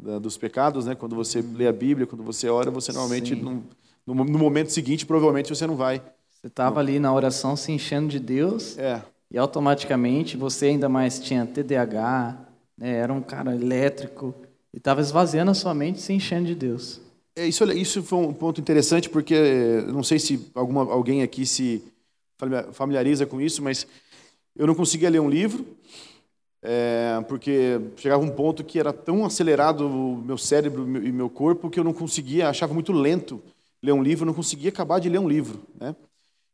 da, dos pecados, né? Quando você lê a Bíblia, quando você ora, você normalmente não, no, no, momento seguinte provavelmente você não vai. Você estava ali na oração se enchendo de Deus. É. E automaticamente você ainda mais tinha TDAH, né? era um cara elétrico e estava esvaziando a sua mente se enchendo de Deus. É, isso, isso foi um ponto interessante porque não sei se alguma, alguém aqui se familiariza com isso, mas eu não conseguia ler um livro é, porque chegava um ponto que era tão acelerado o meu cérebro e meu corpo que eu não conseguia, achava muito lento ler um livro, não conseguia acabar de ler um livro, né?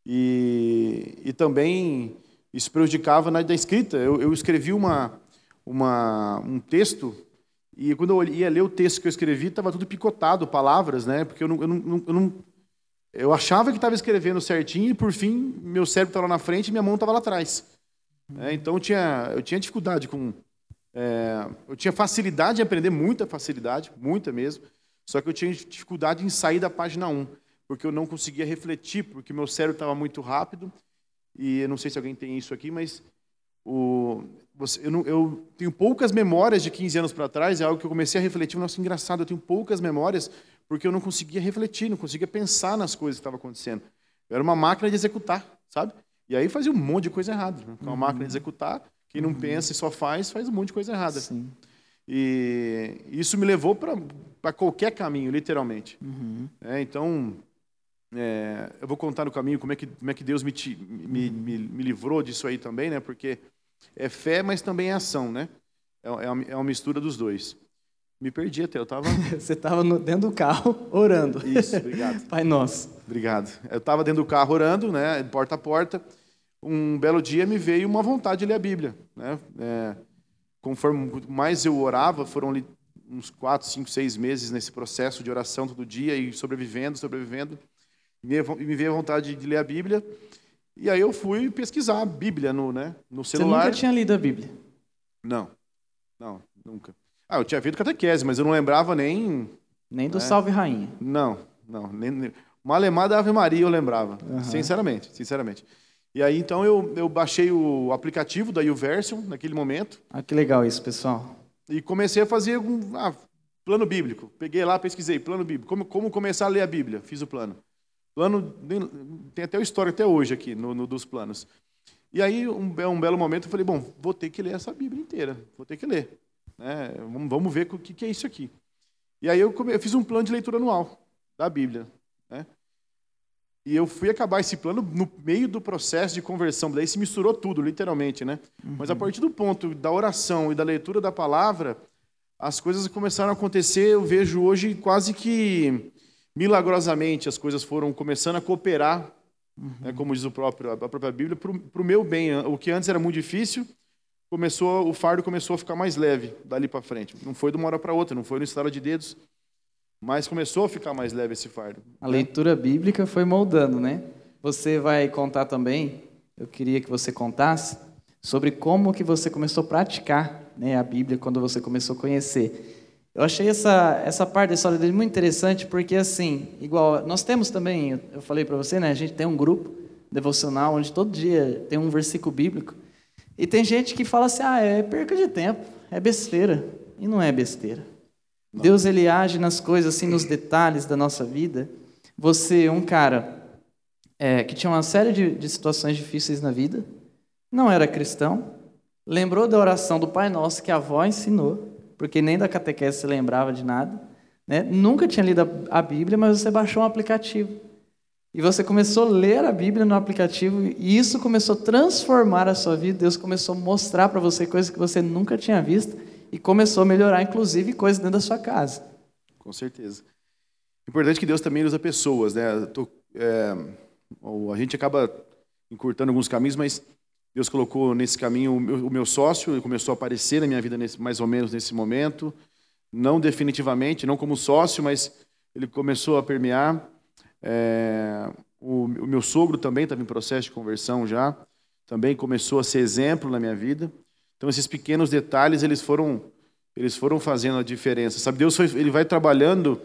E, e também isso prejudicava na da escrita. Eu, eu escrevi uma, uma, um texto E quando eu ia ler o texto que eu escrevi, estava tudo picotado, palavras, né? Porque eu não, eu não, eu não eu achava que estava escrevendo certinho e, por fim, meu cérebro estava lá na frente e minha mão estava lá atrás. É, então, eu tinha, eu tinha dificuldade com... É, eu tinha facilidade em aprender, muita facilidade, muita mesmo. Só que eu tinha dificuldade em sair da página 1, porque eu não conseguia refletir, porque meu cérebro estava muito rápido. E eu não sei se alguém tem isso aqui, mas o, você, eu, não, eu, tenho poucas memórias de 15 anos para trás, é algo que eu comecei a refletir. Nossa, engraçado, eu tenho poucas memórias porque eu não conseguia refletir, não conseguia pensar nas coisas que estavam acontecendo. Eu era uma máquina de executar, sabe? E aí fazia um monte de coisa errada. Né? Uma uhum. máquina de executar, quem não uhum. pensa e só faz, faz um monte de coisa errada. Sim. E isso me levou para qualquer caminho, literalmente. Uhum. É, então, é, eu vou contar no caminho como é que, como é que Deus me, me, me, me, livrou disso aí também, né? Porque é fé, mas também é ação, né? É, é, uma, é uma mistura dos dois. Me perdi até, eu estava... Você estava dentro do carro orando. Isso, obrigado. Pai nosso. Obrigado. Eu estava dentro do carro orando, né, porta a porta. Um belo dia me veio uma vontade de ler a Bíblia. Né? É, conforme mais eu orava, foram uns quatro, cinco, seis meses nesse processo de oração todo dia e sobrevivendo, sobrevivendo. Me, me veio a vontade de ler a Bíblia. E aí eu fui pesquisar a Bíblia no, né, no celular. Você nunca tinha lido a Bíblia? Não, não, nunca. Ah, eu tinha visto catequese, mas eu não lembrava nem... Nem do né? Salve Rainha. Não, não. Nem, nem... Malemar Ave Maria eu lembrava, uhum. sinceramente, sinceramente. E aí, então, eu, eu baixei o aplicativo da YouVersion naquele momento. Ah, que legal isso, pessoal. E comecei a fazer um ah, plano bíblico. Peguei lá, pesquisei, plano bíblico. Como, como começar a ler a Bíblia? Fiz o plano. Plano, tem até o história até hoje aqui, no, no dos planos. E aí, um, um, belo momento, eu falei, bom, vou ter que ler essa Bíblia inteira. Vou ter que ler. Né? Vamos, ver o que, que é isso aqui. E aí eu, eu fiz um plano de leitura anual da Bíblia. Né? E eu fui acabar esse plano no meio do processo de conversão. Daí se misturou tudo, literalmente, né? Uhum. Mas a partir do ponto da oração e da leitura da palavra, as coisas começaram a acontecer. Eu vejo hoje quase que milagrosamente as coisas foram começando a cooperar, uhum. né, como diz o próprio, a própria Bíblia, para o meu bem. O que antes era muito difícil, começou o fardo começou a ficar mais leve dali para frente. Não foi de uma hora para outra, não foi no estado de dedos. Mas começou a ficar mais leve esse fardo. A leitura bíblica foi moldando, né? Você vai contar também, eu queria que você contasse, sobre como que você começou a praticar né, a Bíblia quando você começou a conhecer. Eu achei essa, essa parte da história dele muito interessante, porque assim, igual, nós temos também, eu falei para você, né, a gente tem um grupo devocional onde todo dia tem um versículo bíblico, e tem gente que fala assim, ah, é perca de tempo, é besteira, e não é besteira. Deus ele age nas coisas, assim, nos detalhes da nossa vida. Você, um cara é, que tinha uma série de, de situações difíceis na vida, não era cristão, lembrou da oração do Pai Nosso que a avó ensinou, porque nem da catequese se lembrava de nada, né? nunca tinha lido a Bíblia, mas você baixou um aplicativo. E você começou a ler a Bíblia no aplicativo, e isso começou a transformar a sua vida. Deus começou a mostrar para você coisas que você nunca tinha visto e começou a melhorar, inclusive, coisas dentro da sua casa. Com certeza. Importante que Deus também usa pessoas, né? Tô, é, a gente acaba encurtando alguns caminhos, mas Deus colocou nesse caminho o meu, o meu sócio, ele começou a aparecer na minha vida nesse, mais ou menos nesse momento, não definitivamente, não como sócio, mas ele começou a permear. É, o, o meu sogro também estava em processo de conversão já, também começou a ser exemplo na minha vida. Então esses pequenos detalhes eles foram eles foram fazendo a diferença. Sabe, Deus foi, ele vai trabalhando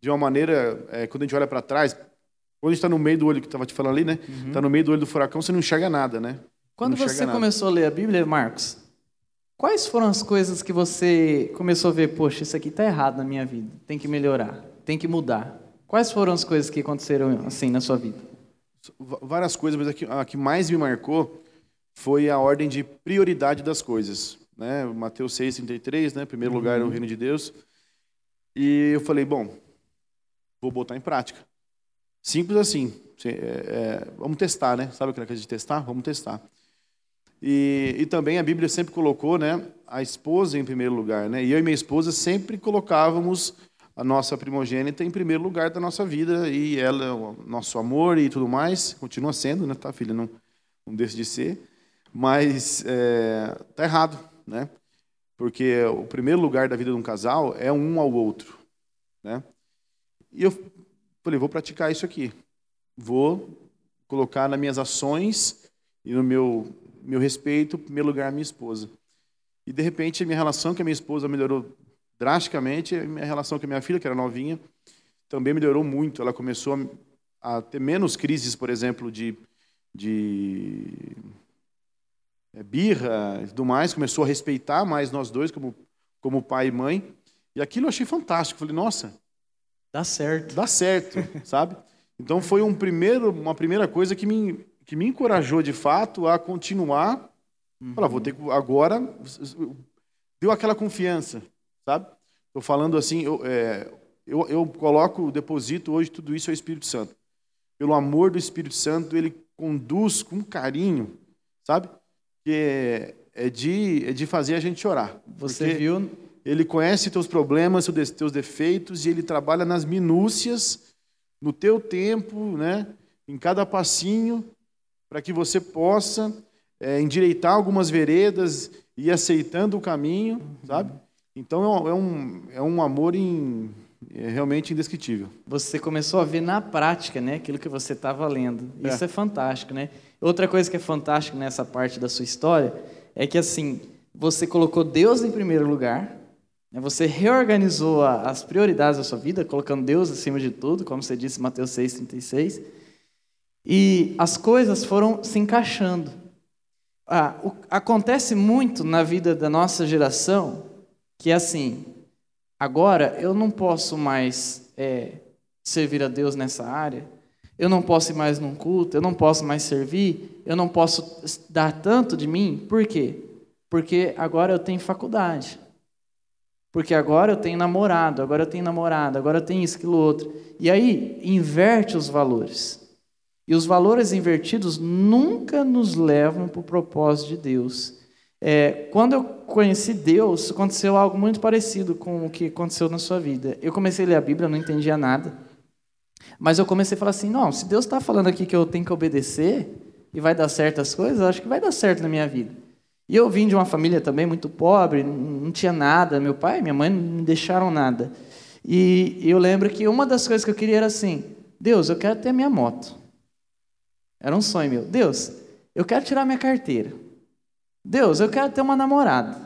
de uma maneira é, quando a gente olha para trás, quando a gente está no meio do olho que estava te falando ali, né? Está uhum. Tá no meio do olho do furacão, você não enxerga nada, né? Quando você nada. começou a ler a Bíblia, Marcos, quais foram as coisas que você começou a ver? Poxa, isso aqui está errado na minha vida. Tem que melhorar, tem que mudar. Quais foram as coisas que aconteceram assim na sua vida? Várias coisas, mas a que, a que mais me marcou foi a ordem de prioridade das coisas. Né? Mateus 6,33, né? primeiro lugar é o uhum. reino de Deus. E eu falei, bom, vou botar em prática. Simples assim. É, é, vamos testar, né? Sabe aquela coisa de testar? Vamos testar. E, e também a Bíblia sempre colocou né, a esposa em primeiro lugar. Né? E eu e minha esposa sempre colocávamos a nossa primogênita em primeiro lugar da nossa vida. E ela, o nosso amor e tudo mais, continua sendo, né? Tá, filha? Não, não deixa de ser mas é, tá errado, né? porque o primeiro lugar da vida de um casal é um ao outro, né? E eu falei, vou praticar isso aqui. Vou colocar nas minhas ações e no meu meu respeito, em primeiro lugar, a minha esposa. E de repente, a minha relação com a minha esposa melhorou drasticamente, a minha relação com a minha filha, que era novinha, também melhorou muito. Ela começou a, ter menos crises, por exemplo, de, de é, birra e tudo mais, começou a respeitar mais nós dois como, como pai e mãe. E aquilo eu achei fantástico. Falei, nossa. Dá certo. Dá certo, sabe? Então foi um primeiro, uma primeira coisa que me, que me encorajou de fato a continuar. Uhum. Falar, vou ter agora deu aquela confiança, sabe? Estou falando assim, eu, é, eu, eu coloco, deposito hoje tudo isso ao Espírito Santo. Pelo amor do Espírito Santo, ele conduz com carinho, sabe? Que é, é de, é de fazer a gente chorar. Você viu? Ele conhece teus problemas, teus defeitos, e ele trabalha nas minúcias, no teu tempo, né? em cada passinho, para que você possa é, endireitar algumas veredas e aceitando o caminho, sabe? Então é um, é um é amor em, é realmente indescritível. Você começou a ver na prática, né, aquilo que você estava lendo. Isso é. é fantástico, né? Outra coisa que é fantástica nessa parte da sua história é que assim você colocou Deus em primeiro lugar, né? você reorganizou as prioridades da sua vida, colocando Deus acima de tudo, como você disse em Mateus 6,36. E as coisas foram se encaixando. Ah, o, acontece muito na vida da nossa geração que é assim, agora eu não posso mais é, servir a Deus nessa área, eu não posso ir mais num culto, eu não posso mais servir, eu não posso dar tanto de mim, por quê? Porque agora eu tenho faculdade. Porque agora eu tenho namorado, agora eu tenho namorada, agora eu tenho isso, aquilo, outro. E aí, inverte os valores. E os valores invertidos nunca nos levam para o propósito de Deus. É, quando eu conheci Deus, aconteceu algo muito parecido com o que aconteceu na sua vida. Eu comecei a ler a Bíblia, não entendia nada. Mas eu comecei a falar assim: não, se Deus está falando aqui que eu tenho que obedecer e vai dar certas coisas, eu acho que vai dar certo na minha vida. E eu vim de uma família também muito pobre, não tinha nada. Meu pai e minha mãe não me deixaram nada. E eu lembro que uma das coisas que eu queria era assim: Deus, eu quero ter minha moto. Era um sonho meu. Deus, eu quero tirar minha carteira. Deus, eu quero ter uma namorada.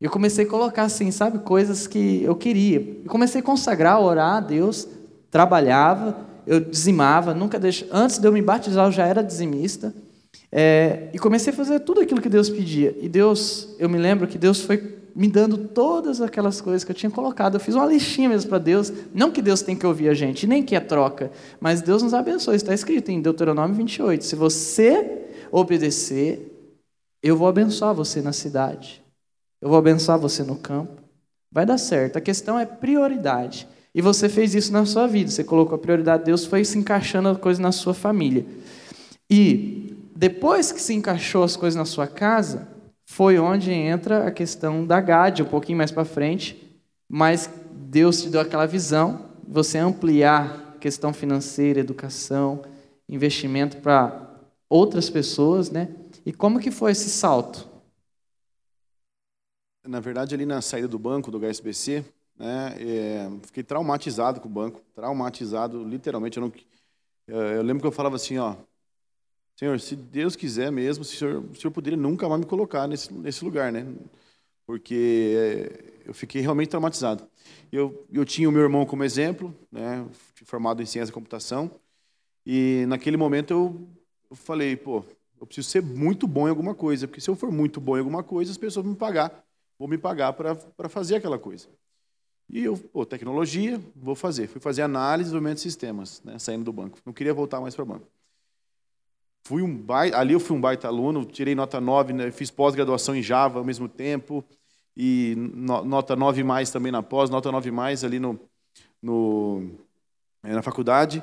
Eu comecei a colocar assim, sabe, coisas que eu queria. Eu comecei a consagrar, orar a Deus, trabalhava, eu dizimava, nunca deixei. Antes de eu me batizar, eu já era dizimista. É, e comecei a fazer tudo aquilo que Deus pedia. E Deus, eu me lembro que Deus foi me dando todas aquelas coisas que eu tinha colocado. Eu fiz uma listinha mesmo para Deus. Não que Deus tem que ouvir a gente, nem que é troca, mas Deus nos abençoe. Está escrito em Deuteronômio 28. Se você obedecer, eu vou abençoar você na cidade. Eu vou abençoar você no campo. Vai dar certo. A questão é prioridade. E você fez isso na sua vida. Você colocou a prioridade de Deus, foi se encaixando a coisa na sua família. E depois que se encaixou as coisas na sua casa, foi onde entra a questão da GAD, um pouquinho mais para frente, mas Deus te deu aquela visão, você ampliar questão financeira, educação, investimento para outras pessoas, né? E como que foi esse salto? Na verdade, ali na saída do banco do HSBC, né, é, fiquei traumatizado com o banco, traumatizado, literalmente. Eu, não, eu lembro que eu falava assim, ó, Senhor, se Deus quiser mesmo, o Senhor, o senhor poderia nunca mais me colocar nesse, nesse lugar, né? Porque é, eu fiquei realmente traumatizado. Eu, eu tinha o meu irmão como exemplo, né? Formado em ciência da computação. E naquele momento eu, eu falei, pô, eu preciso ser muito bom em alguma coisa, porque se eu for muito bom em alguma coisa, as pessoas vão me pagar, vão me pagar para fazer aquela coisa. E eu, pô, tecnologia, vou fazer. Fui fazer análise e desenvolvimento de sistemas, né, saindo do banco. Não queria voltar mais para o banco. Fui um baita, ali eu fui um baita aluno, tirei nota 9, né, fiz pós-graduação em Java ao mesmo tempo, e no, nota 9 mais também na pós, nota 9 mais ali no, no na faculdade.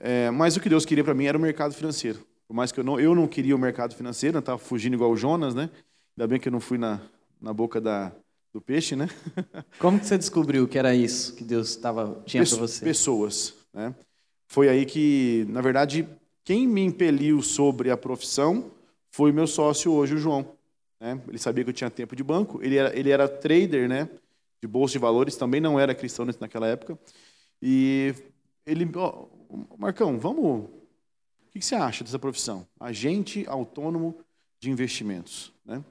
É, mas o que Deus queria para mim era o mercado financeiro. Por mais que eu não, eu não queria o mercado financeiro, eu estava fugindo igual o Jonas, né? Ainda bem que eu não fui na, na boca da, do peixe, né? Como que você descobriu que era isso que Deus tava, tinha para você? Pessoas, né? Foi aí que, na verdade, quem me impeliu sobre a profissão foi meu sócio hoje, o João. né? Ele sabia que eu tinha tempo de banco. Ele era, ele era trader, né? De bolsa de valores, também não era cristão naquela época. E ele, ó, Marcão, vamos. Que você acha dessa profissão? Agente autônomo de investimentos, né?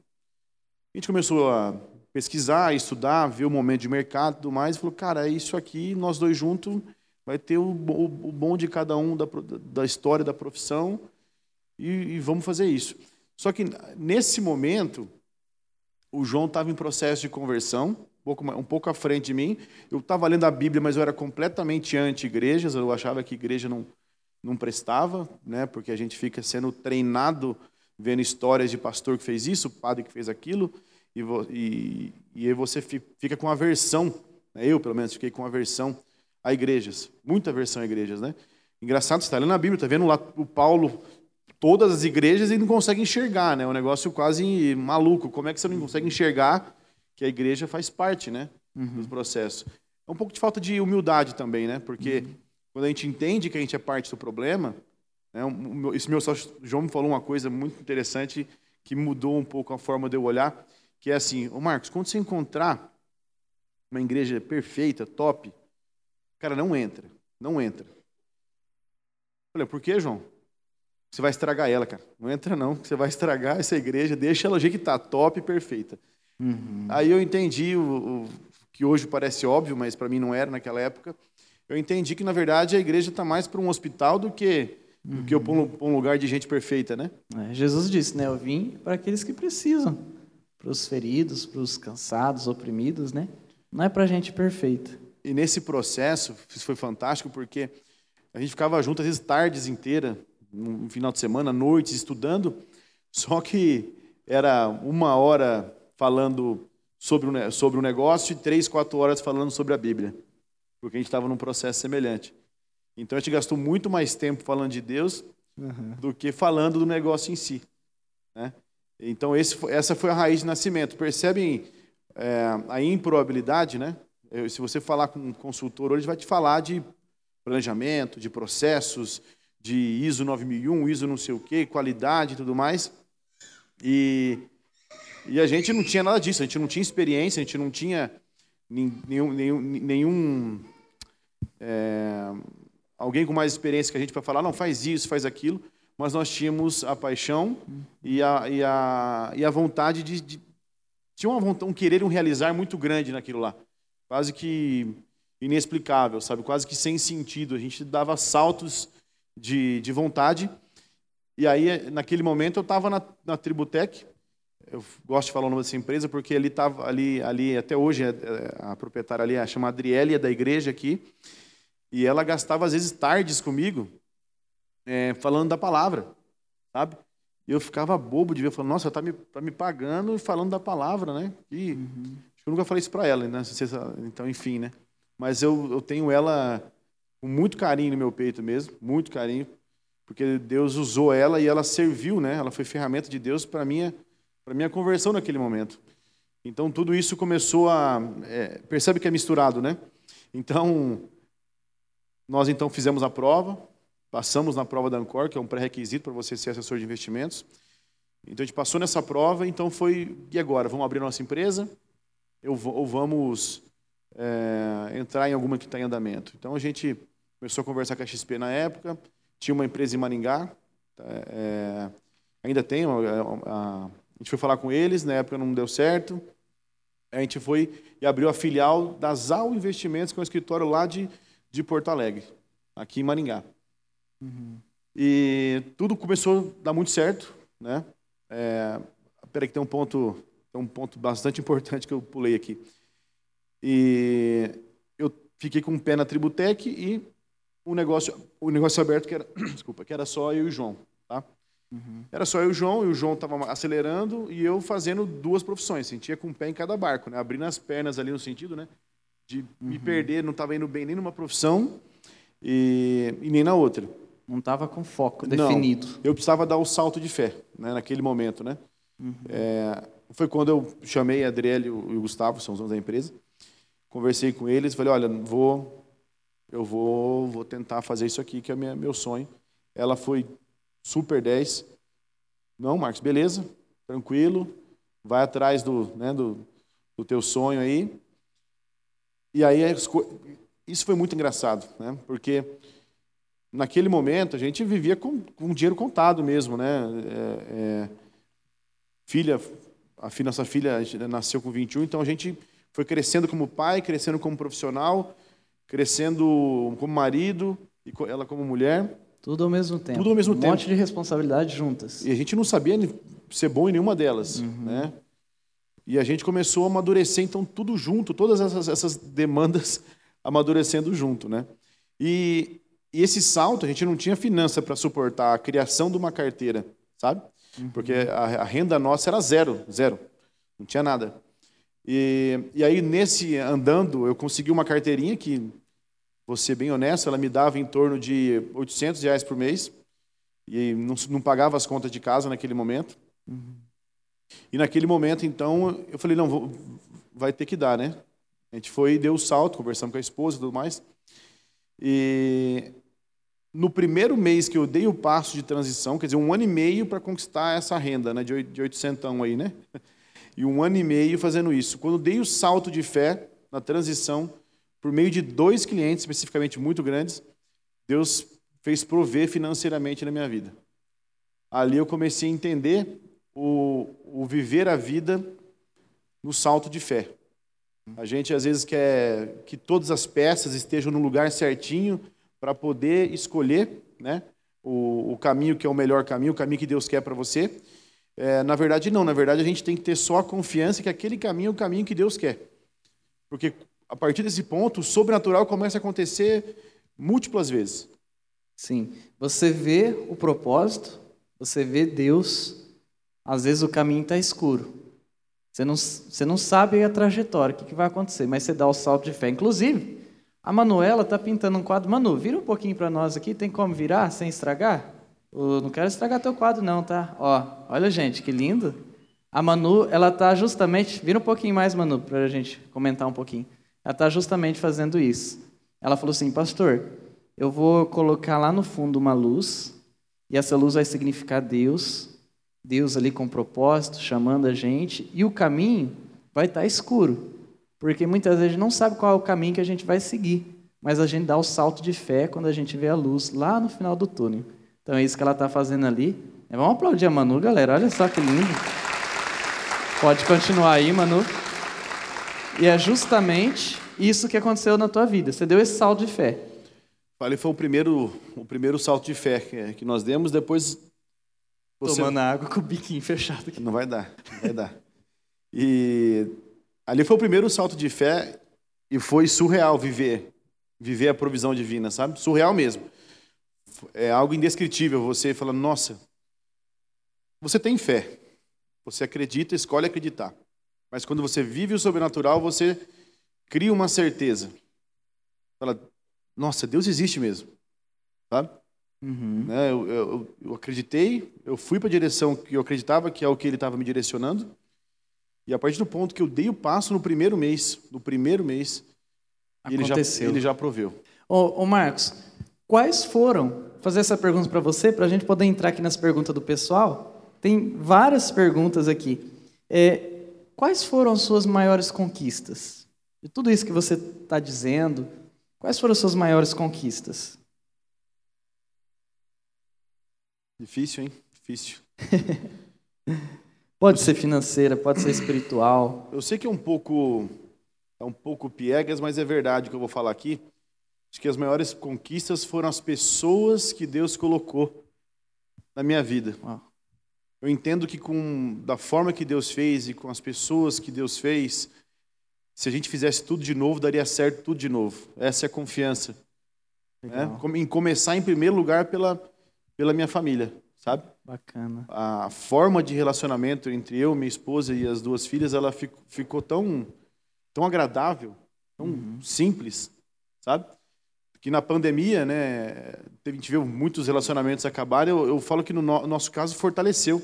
A gente começou a pesquisar, estudar, ver o momento de mercado e tudo mais, e falou, cara, isso aqui, nós dois juntos, vai ter o, bom de cada um da, da história da profissão, e, e vamos fazer isso. Só que nesse momento, o João estava em processo de conversão, um pouco, um pouco à frente de mim. Eu estava lendo a Bíblia, mas eu era completamente anti-igrejas, eu achava que igreja não, não prestava, né? porque a gente fica sendo treinado vendo histórias de pastor que fez isso, padre que fez aquilo, e, e, e aí você fica com aversão, né? eu pelo menos fiquei com aversão a igrejas, muita aversão a igrejas. Né? Engraçado, você está lendo a Bíblia, está vendo lá o Paulo todas as igrejas e não consegue enxergar, né? É um negócio quase maluco. Como é que você não consegue enxergar que a igreja faz parte, né, uhum. do processo? É um pouco de falta de humildade também, né? Porque uhum. Quando a gente entende que a gente é parte do problema, né, esse meu sócio João me falou uma coisa muito interessante que mudou um pouco a forma de eu olhar, que é assim, ô Marcos, quando você encontrar uma igreja perfeita, top, cara, não entra, não entra. Eu falei, por que, João? Você vai estragar ela, cara. Não entra não, você vai estragar essa igreja, deixa ela do jeito que está, top e perfeita. Uhum. Aí eu entendi o, o, que hoje parece óbvio, mas para mim não era naquela época. Eu entendi que, na verdade, a igreja está mais para um hospital do que, uhum. do que para um, um, lugar de gente perfeita, né? É, Jesus disse, né? Eu vim para aqueles que precisam, para os feridos, para os cansados, oprimidos, né? Não é para gente perfeita. E nesse processo, isso foi fantástico, porque a gente ficava junto, às vezes, tardes inteiras, no final de semana, noites, estudando, só que era uma hora falando sobre o, sobre o negócio e três, quatro horas falando sobre a Bíblia, porque a gente estava num processo semelhante. Então a gente gastou muito mais tempo falando de Deus uhum. do que falando do negócio em si. Né? Então esse, essa foi a raiz de nascimento. Percebem é, a improbabilidade, né? Se você falar com um consultor hoje, ele vai te falar de planejamento, de processos, de ISO 9001, ISO não sei o quê, qualidade e tudo mais. E, e a gente não tinha nada disso, a gente não tinha experiência, a gente não tinha nenhum, nenhum, nenhum é, alguém com mais experiência que a gente para falar, não, faz isso, faz aquilo, mas nós tínhamos a paixão e a, e a, e a vontade de, de tinha uma vontade, um querer, um realizar muito grande naquilo lá, quase que inexplicável, sabe, quase que sem sentido. A gente dava saltos de, de vontade. E aí, naquele momento, eu estava na, na Tributec. Eu gosto de falar o nome dessa empresa porque ali estava ali, ali até hoje é, é, a proprietária ali, a chama Adriele, é da igreja aqui, e ela gastava às vezes tardes comigo é, falando da palavra, sabe? E eu ficava bobo de ver, falando, nossa, ela está me, tá me pagando e falando da palavra, né? E uhum. eu nunca falei isso para ela, né? Então, enfim, né? Mas eu, eu tenho ela com muito carinho no meu peito mesmo, muito carinho, porque Deus usou ela e ela serviu, né? Ela foi ferramenta de Deus para minha para minha conversão naquele momento. Então tudo isso começou a é, percebe que é misturado, né? Então nós então fizemos a prova, passamos na prova da Ancor, que é um pré-requisito para você ser assessor de investimentos. Então a gente passou nessa prova, então foi e agora vamos abrir nossa empresa? Ou vamos é, entrar em alguma que está em andamento? Então a gente começou a conversar com a XP na época, tinha uma empresa em Maringá, é, ainda tem, a, a, a, gente foi falar com eles, na época não deu certo, a gente foi e abriu a filial da Zal Investimentos, que é um escritório lá de, de Porto Alegre, aqui em Maringá. Uhum. E tudo começou a dar muito certo, né? É, peraí que tem um ponto, tem um ponto bastante importante que eu pulei aqui. E eu fiquei com o pé na Tributec e o negócio, o negócio aberto que era, desculpa, que era só eu e o João, tá? Uhum. Era só eu e o João, e o João estava acelerando e eu fazendo duas profissões, sentia com o pé em cada barco, né? Abrindo as pernas ali no sentido, né? De uhum. me perder, não estava indo bem nem numa profissão e, e nem na outra. Não estava com foco definido. Não, eu precisava dar o salto de fé, né? Naquele momento, né? Uhum. É, foi quando eu chamei a Adriele e o Gustavo, são os donos da empresa, conversei com eles, falei, olha, vou eu vou, vou tentar fazer isso aqui, que é minha, meu sonho. Ela foi super 10. Não, Marcos, beleza, tranquilo. vai atrás do, né, do, do teu sonho aí. E aí isso foi muito engraçado, né? Porque naquele momento a gente vivia com, com dinheiro contado mesmo, né? É, é, filha, a filha, nossa filha nasceu com 21, então a gente foi crescendo como pai, crescendo como profissional, crescendo como marido e ela como mulher. Tudo ao mesmo tempo. Tudo ao mesmo um tempo. Um monte de responsabilidades juntas. E a gente não sabia ser bom em nenhuma delas, uhum. né? E a gente começou a amadurecer, então, tudo junto, todas essas, essas demandas amadurecendo junto, né? E, e, esse salto, a gente não tinha finança para suportar a criação de uma carteira, sabe? Uhum. Porque a, a, renda nossa era zero, zero, não tinha nada. E, e aí, nesse andando, eu consegui uma carteirinha que, vou ser bem honesto, ela me dava em torno de 800 reais por mês, e não, não pagava as contas de casa naquele momento. Uhum. E naquele momento, então, eu falei, não, vou, vai ter que dar, né? A gente foi deu o salto, conversamos com a esposa e tudo mais. E no primeiro mês que eu dei o passo de transição, quer dizer, um ano e meio para conquistar essa renda, né, de 800 aí, né? E um ano e meio fazendo isso. Quando dei o salto de fé na transição, por meio de dois clientes especificamente muito grandes, Deus fez prover financeiramente na minha vida. Ali eu comecei a entender o, o viver a vida no salto de fé. A gente às vezes quer que todas as peças estejam no lugar certinho para poder escolher né, o, o, caminho que é o melhor caminho, o caminho que Deus quer para você. É, na verdade, não. Na verdade, a gente tem que ter só a confiança que aquele caminho é o caminho que Deus quer. Porque a partir desse ponto, o sobrenatural começa a acontecer múltiplas vezes. Sim. Você vê o propósito, você vê Deus às vezes o caminho está escuro. Você não, você não sabe a trajetória, o que, que vai acontecer, mas você dá o salto de fé. Inclusive, a Manuela está pintando um quadro. Manu, vira um pouquinho para nós aqui. Tem como virar sem estragar? Eu não quero estragar teu quadro, não, tá? Ó, olha, gente, que lindo. A Manu, ela está justamente. Vira um pouquinho mais, Manu, para a gente comentar um pouquinho. Ela está justamente fazendo isso. Ela falou assim, pastor, eu vou colocar lá no fundo uma luz, e essa luz vai significar Deus, Deus ali com propósito, chamando a gente, e o caminho vai estar escuro, porque muitas vezes não sabe qual é o caminho que a gente vai seguir, mas a gente dá o salto de fé quando a gente vê a luz lá no final do túnel. Então é isso que ela está fazendo ali. É, vamos aplaudir a Manu, galera, olha só que lindo. Pode continuar aí, Manu. E é justamente isso que aconteceu na tua vida. Você deu esse salto de fé. Falei, foi o primeiro, o primeiro salto de fé que nós demos. Depois você... Tomando água com o biquinho fechado aqui. Não vai dar, não vai dar. E ali foi o primeiro salto de fé e foi surreal viver, viver a provisão divina, sabe? Surreal mesmo. É algo indescritível. Você fala, nossa, você tem fé, você acredita, escolhe acreditar. Mas quando você vive o sobrenatural, você cria uma certeza. Fala, nossa, Deus existe mesmo, sabe? Uhum. Né? Eu, eu, eu, acreditei, eu fui para a direção que eu acreditava que é o que ele estava me direcionando. E a partir do ponto que eu dei o passo no primeiro mês, no primeiro mês, ele já, ele já proveu. Ô, ô Marcos, quais foram, fazer essa pergunta para você, para a gente poder entrar aqui nas perguntas do pessoal, tem várias perguntas aqui. É, quais foram as suas maiores conquistas? De tudo isso que você está dizendo, quais foram as suas maiores conquistas? Difícil, hein? Difícil. pode ser financeira, pode ser espiritual. Eu sei que é um pouco é um pouco piegas, mas é verdade o que eu vou falar aqui. Acho que as maiores conquistas foram as pessoas que Deus colocou na minha vida. Eu entendo que com da forma que Deus fez e com as pessoas que Deus fez, se a gente fizesse tudo de novo, daria certo tudo de novo. Essa é a confiança. Né? Em começar em primeiro lugar pela pela minha família, sabe? Bacana. A forma de relacionamento entre eu, minha esposa e as duas filhas, ela ficou tão, tão agradável, tão uhum. simples, sabe? Que na pandemia, né, a gente viu muitos relacionamentos acabarem. Eu, eu falo que no, no nosso caso fortaleceu.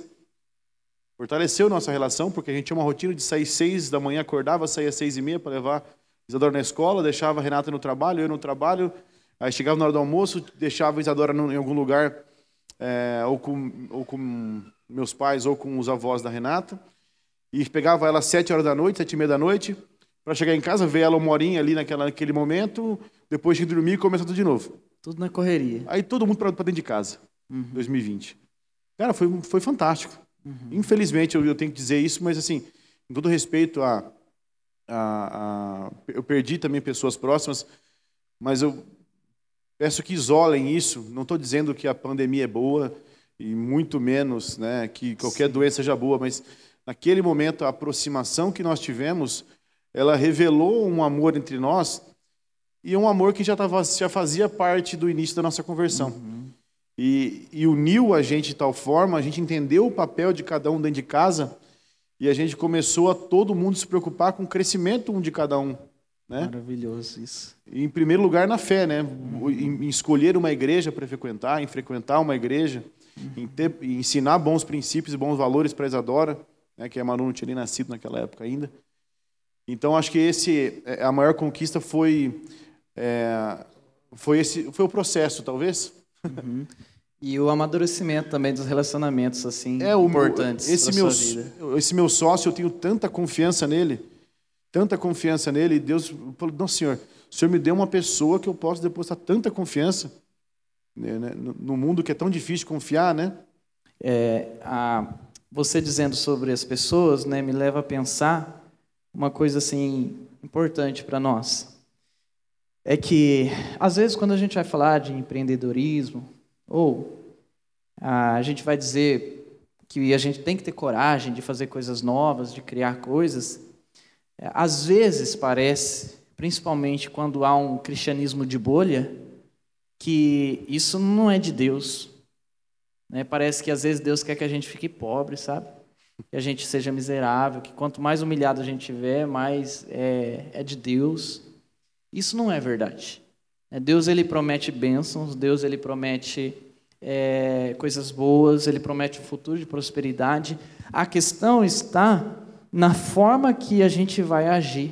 Fortaleceu nossa relação, porque a gente tinha uma rotina de sair seis da manhã, acordava, saía seis e meia para levar Isadora na escola, deixava a Renata no trabalho, eu no trabalho, aí chegava na hora do almoço, deixava a Isadora em algum lugar é, ou, com, ou com meus pais ou com os avós da Renata. e pegava ela às sete horas da noite, sete e meia da noite, para chegar em casa, ver ela uma horinha ali naquela, naquele momento, depois de dormir e começar tudo de novo. Tudo na correria. Aí todo mundo para dentro de casa, uhum. 2020. Cara, foi, foi fantástico. Uhum. Infelizmente, eu, eu, tenho que dizer isso, mas assim, com todo respeito a, a, a, Eu perdi também pessoas próximas, mas eu peço que isolem isso. Não estou dizendo que a pandemia é boa, e muito menos né, que qualquer Sim. doença seja boa, mas naquele momento a aproximação que nós tivemos, ela revelou um amor entre nós e um amor que já, tava, já fazia parte do início da nossa conversão. Uhum. E, e uniu a gente de tal forma, a gente entendeu o papel de cada um dentro de casa e a gente começou a todo mundo se preocupar com o crescimento um de cada um. Né? Maravilhoso isso. Em primeiro lugar, na fé, né? Uhum. Em, em escolher uma igreja para frequentar, em frequentar uma igreja em, ter, em ensinar bons princípios e bons valores para Isadora, né, que a Manu não tinha nem nascido naquela época ainda. Então, acho que esse, é, a maior conquista foi, é, foi, esse, foi o processo, talvez. Uhum. E o amadurecimento também dos relacionamentos assim é, o, importantes esse meu, Esse meu sócio, eu tenho tanta confiança nele, tanta confiança nele, e Deus falou, não, Senhor, o Senhor me deu uma pessoa que eu posso depositar tanta confiança né, né, no mundo que é tão difícil confiar, né? É, a, você dizendo sobre as pessoas, né, me leva a pensar uma coisa assim importante para nós. É que às vezes quando a gente vai falar de empreendedorismo ou a gente vai dizer que a gente tem que ter coragem de fazer coisas novas, de criar coisas, às vezes parece, principalmente quando há um cristianismo de bolha, que isso não é de Deus. Né? Parece que às vezes Deus quer que a gente fique pobre, sabe? Que a gente seja miserável, que quanto mais humilhado a gente tiver, mais é, é de Deus. Isso não é verdade. É, Deus ele promete bênçãos, Deus ele promete é, coisas boas, ele promete um futuro de prosperidade. A questão está na forma que a gente vai agir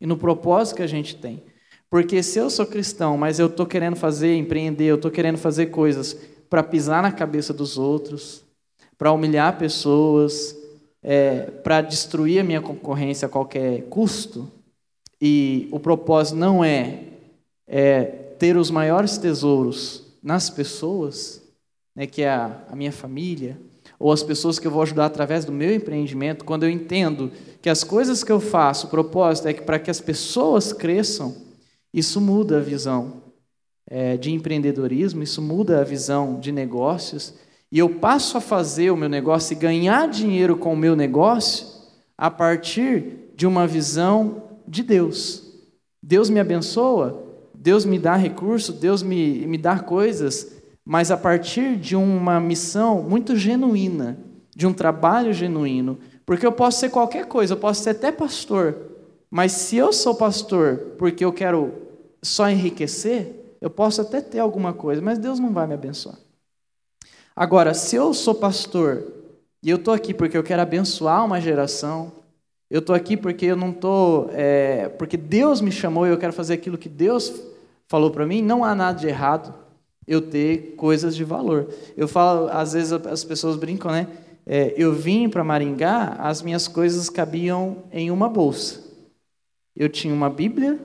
e no propósito que a gente tem. Porque se eu sou cristão, mas eu estou querendo fazer, empreender, eu estou querendo fazer coisas para pisar na cabeça dos outros, para humilhar pessoas, é, para destruir a minha concorrência a qualquer custo, e o propósito não é, é ter os maiores tesouros nas pessoas, né, que é a, a minha família, ou as pessoas que eu vou ajudar através do meu empreendimento, quando eu entendo que as coisas que eu faço, o propósito é que para que as pessoas cresçam, isso muda a visão é, de empreendedorismo, isso muda a visão de negócios, e eu passo a fazer o meu negócio e ganhar dinheiro com o meu negócio a partir de uma visão de Deus. Deus me abençoa, Deus me dá recurso, Deus me, me dá coisas, mas a partir de uma missão muito genuína, de um trabalho genuíno. Porque eu posso ser qualquer coisa, eu posso ser até pastor, mas se eu sou pastor porque eu quero só enriquecer, eu posso até ter alguma coisa, mas Deus não vai me abençoar. Agora, se eu sou pastor e eu estou aqui porque eu quero abençoar uma geração, eu estou aqui porque eu não estou. É, porque Deus me chamou e eu quero fazer aquilo que Deus falou para mim, não há nada de errado eu ter coisas de valor. Eu falo, às vezes as pessoas brincam, né? É, eu vim para Maringá, as minhas coisas cabiam em uma bolsa. Eu tinha uma Bíblia,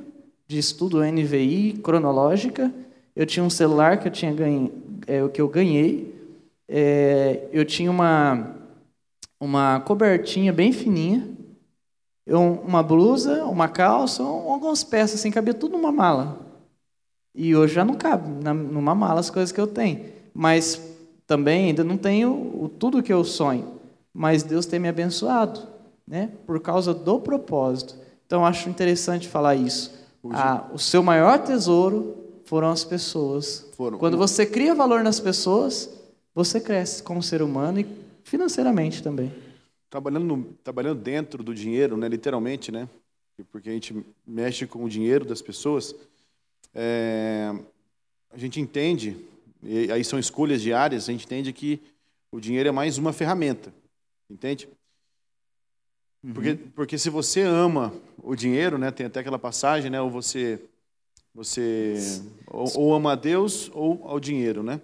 de estudo NVI cronológica. Eu tinha um celular que eu tinha ganho, é, que eu ganhei. É, eu tinha uma uma cobertinha bem fininha, uma blusa, uma calça, algumas peças assim, cabia tudo numa mala. E hoje já não cabe na, numa mala as coisas que eu tenho. Mas também ainda não tenho o, tudo que eu sonho. Mas Deus tem me abençoado, né? Por causa do propósito. Então acho interessante falar isso. Ah, o seu maior tesouro foram as pessoas. Foram. Quando você cria valor nas pessoas, você cresce como ser humano e financeiramente também. Trabalhando, no, trabalhando dentro do dinheiro, né, literalmente, né? Porque a gente mexe com o dinheiro das pessoas. É, a gente entende, e aí são escolhas diárias, a gente entende que o dinheiro é mais uma ferramenta, entende? Porque, uhum. porque se você ama o dinheiro, né, tem até aquela passagem, né, ou você você ou, ou, ama a Deus ou ao dinheiro, né?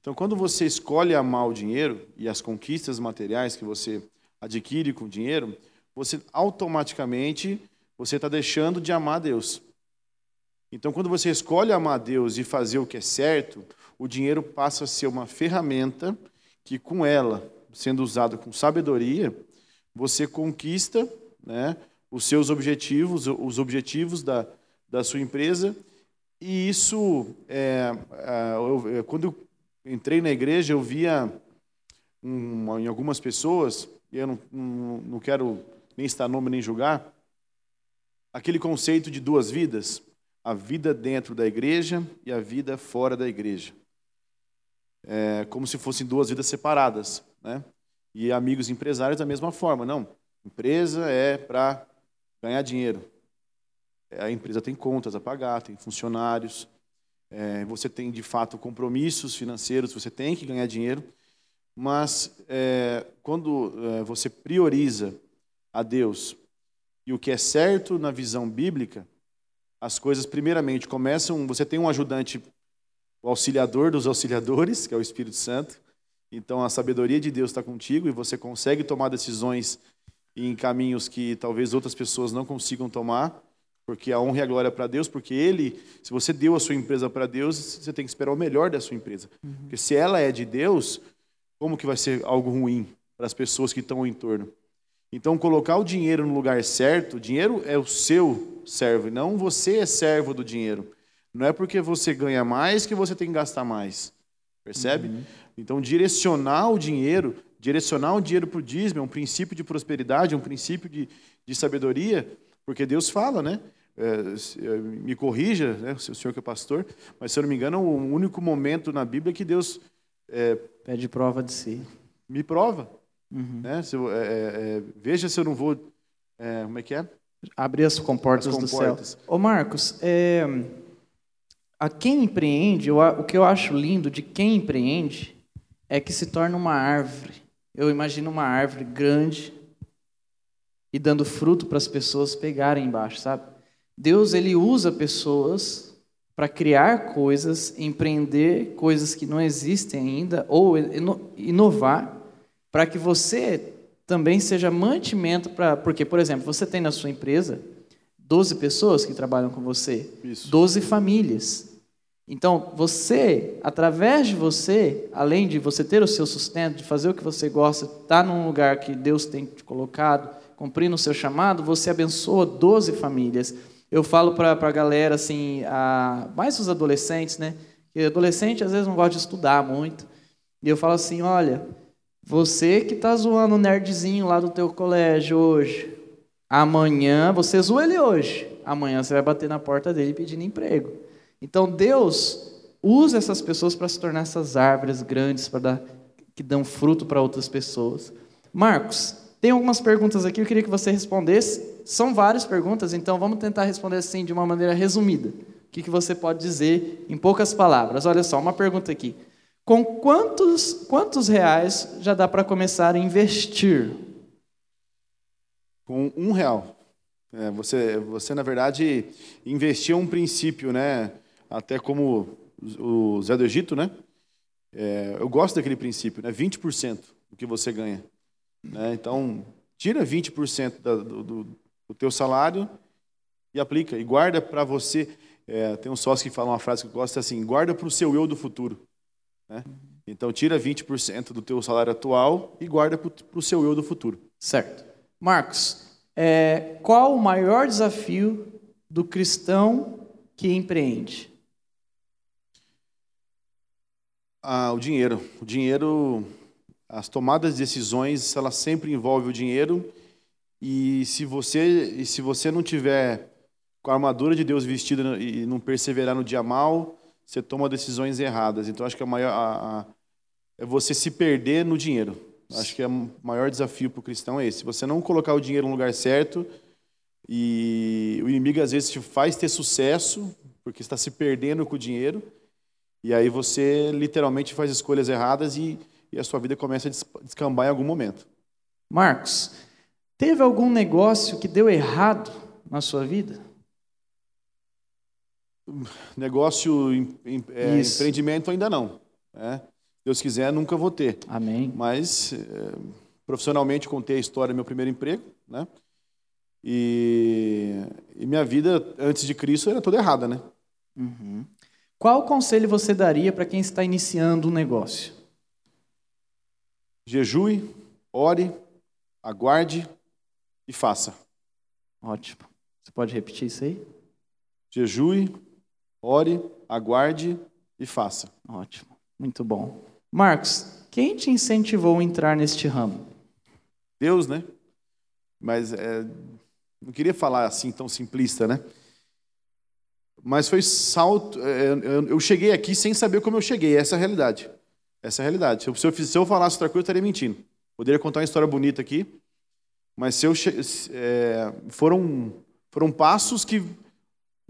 Então, quando você escolhe amar o dinheiro e as conquistas materiais que você adquire com o dinheiro, você automaticamente você está deixando de amar a Deus. Então, quando você escolhe amar a Deus e fazer o que é certo, o dinheiro passa a ser uma ferramenta que, com ela, sendo usada com sabedoria, você conquista né, os seus objetivos, os objetivos da, da sua empresa. E isso, é, é, eu, quando eu entrei na igreja, eu via em algumas pessoas, e eu não, não, não quero nem estar nome nem julgar, aquele conceito de duas vidas, a vida dentro da igreja e a vida fora da igreja. É, como se fossem duas vidas separadas, né? E amigos empresários da mesma forma, não. Empresa é para ganhar dinheiro. A empresa tem contas a pagar, tem funcionários, é, você tem de fato compromissos financeiros, você tem que ganhar dinheiro, mas é, quando é, você prioriza a Deus e o que é certo na visão bíblica, as coisas, primeiramente, começam. Você tem um ajudante, o auxiliador dos auxiliadores, que é o Espírito Santo. Então, a sabedoria de Deus está contigo e você consegue tomar decisões em caminhos que talvez outras pessoas não consigam tomar, porque a honra e a glória é para Deus, porque Ele, se você deu a sua empresa para Deus, você tem que esperar o melhor da sua empresa. Uhum. Porque se ela é de Deus, como que vai ser algo ruim para as pessoas que estão ao entorno? Então, colocar o dinheiro no lugar certo, o dinheiro é o seu servo, não você é servo do dinheiro. Não é porque você ganha mais que você tem que gastar mais. Percebe? Uhum. Então, direcionar o dinheiro, direcionar o dinheiro para o dízimo é um princípio de prosperidade, é um princípio de, de sabedoria, porque Deus fala, né? É, me corrija, né, o senhor que é pastor, mas se eu não me engano, é o único momento na Bíblia que Deus é, pede prova de si. Me prova. Uhum. Né? Se eu, é, é, é, veja se eu não vou. É, como é que é? Abrir as comportas, as comportas. do céu. Ô Marcos, é, a quem empreende, o que eu acho lindo de quem empreende é que se torna uma árvore. Eu imagino uma árvore grande e dando fruto para as pessoas pegarem embaixo, sabe? Deus ele usa pessoas para criar coisas, empreender coisas que não existem ainda ou inovar para que você também seja mantimento para. Porque, por exemplo, você tem na sua empresa 12 pessoas que trabalham com você, Isso. 12 famílias. Então, você, através de você, além de você ter o seu sustento, de fazer o que você gosta, estar tá num lugar que Deus tem te colocado, cumprindo o seu chamado, você abençoa 12 famílias. Eu falo para a galera, assim, a, mais os adolescentes, né? Que adolescente às vezes não gosta de estudar muito. E eu falo assim: olha, você que está zoando o nerdzinho lá do teu colégio hoje, amanhã você zoa ele hoje, amanhã você vai bater na porta dele pedindo emprego. Então Deus usa essas pessoas para se tornar essas árvores grandes para dar, que dão fruto para outras pessoas. Marcos, tem algumas perguntas aqui, eu queria que você respondesse. São várias perguntas, então vamos tentar responder assim de uma maneira resumida. O que, que você pode dizer em poucas palavras? Olha só, uma pergunta aqui. Com quantos, quantos reais já dá para começar a investir? Com um real. É, você, você, na verdade, investiu um princípio, né? Até como o Zé do Egito, né? É, eu gosto daquele princípio, né? 20% do que você ganha. Né? Então, tira 20% da, do, do, do teu salário e aplica. E guarda para você. É, tem um sócio que fala uma frase que eu gosto assim: guarda para o seu eu do futuro. Né? Então, tira 20% do teu salário atual e guarda para o seu eu do futuro. Certo. Marcos, é, qual o maior desafio do cristão que empreende? Ah, o dinheiro. O dinheiro, as tomadas de decisões, ela sempre envolve o dinheiro. E se você, e se você não tiver com a armadura de Deus vestida e não perseverar no dia mal, você toma decisões erradas. Então, acho que a maior, a, a, é você se perder no dinheiro. Acho que é o maior desafio para o cristão é esse. Se você não colocar o dinheiro no lugar certo, e o inimigo às vezes te faz ter sucesso, porque está se perdendo com o dinheiro, e aí você literalmente faz escolhas erradas e, e a sua vida começa a descambar em algum momento. Marcos, teve algum negócio que deu errado na sua vida? Negócio, é, empreendimento ainda não. Né? Deus quiser, nunca vou ter. Amém. Mas, é, profissionalmente, contei a história do meu primeiro emprego. né? E, e minha vida antes de Cristo era toda errada, né? Uhum. Qual conselho você daria para quem está iniciando um negócio? Jejue, ore, aguarde e faça. Ótimo. Você pode repetir isso aí? Jejue, ore, aguarde e faça. Ótimo. Muito bom. Marcos, quem te incentivou a entrar neste ramo? Deus, né? Mas é, não queria falar assim tão simplista, né? Mas foi salto. É, eu cheguei aqui sem saber como eu cheguei. Essa é a realidade. Essa é a realidade. Se eu, se eu falasse outra coisa, eu estaria mentindo. Poderia contar uma história bonita aqui, mas se eu é, foram foram passos que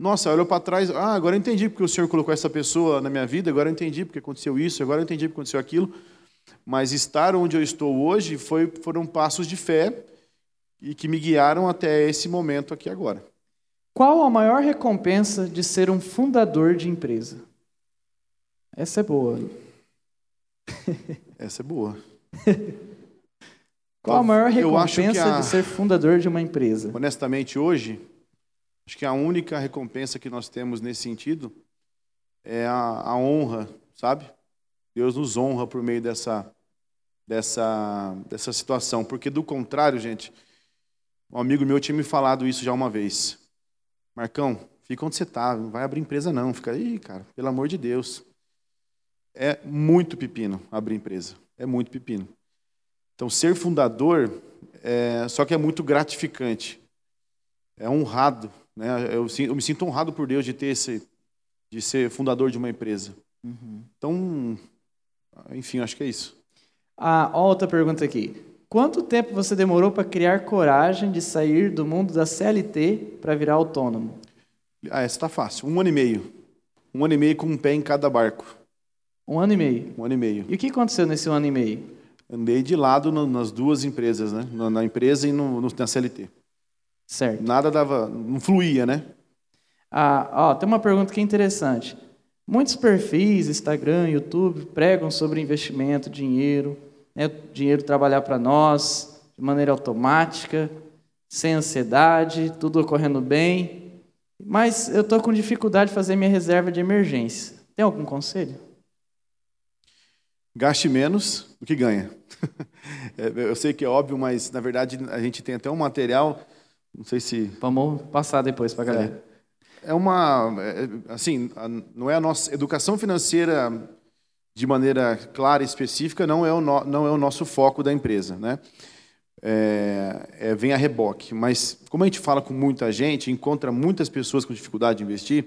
nossa, olhou para trás, ah, agora eu entendi porque o Senhor colocou essa pessoa na minha vida, agora eu entendi porque aconteceu isso, agora eu entendi porque aconteceu aquilo. Mas estar onde eu estou hoje foi, foram passos de fé e que me guiaram até esse momento aqui agora. Qual a maior recompensa de ser um fundador de empresa? Essa é boa. Essa é boa. Qual a maior recompensa a, de ser fundador de uma empresa? Honestamente, hoje, acho que a única recompensa que nós temos nesse sentido é a, a honra, sabe? Deus nos honra por meio dessa, dessa, dessa situação. Porque, do contrário, gente, um amigo meu tinha me falado isso já uma vez. Marcão, fica onde você está, não vai abrir empresa não. Fica aí, cara, pelo amor de Deus. É muito pepino abrir empresa. É muito pepino. Então, ser fundador, é, só que é muito gratificante. É honrado. Né? Eu, eu, me sinto honrado por Deus de ter esse, de ser fundador de uma empresa. Uhum. Então, enfim, acho que é isso. Ah, outra pergunta aqui. Quanto tempo você demorou para criar coragem de sair do mundo da CLT para virar autônomo? Ah, essa está fácil. Um ano e meio. Um ano e meio com um pé em cada barco. Um ano e meio? Um ano e meio. E o que aconteceu nesse ano e meio? Andei de lado nas duas empresas, né? Na, empresa e no, no, na CLT. Certo. Nada dava, não fluía, né? Ah, ó, tem uma pergunta que é interessante. Muitos perfis, Instagram, YouTube, pregam sobre investimento, dinheiro né, dinheiro trabalhar para nós de maneira automática, sem ansiedade, tudo ocorrendo bem. Mas eu estou com dificuldade de fazer minha reserva de emergência. Tem algum conselho? Gaste menos do que ganha. É, eu sei que é óbvio, mas na verdade a gente tem até um material, não sei se. Vamos passar depois para a galera. É, é uma. É, assim, não é a nossa. Educação financeira de maneira clara e específica não é o, no, não é o nosso foco da empresa. Né? É, é, vem a reboque. Mas, como a gente fala com muita gente, encontra muitas pessoas com dificuldade de investir,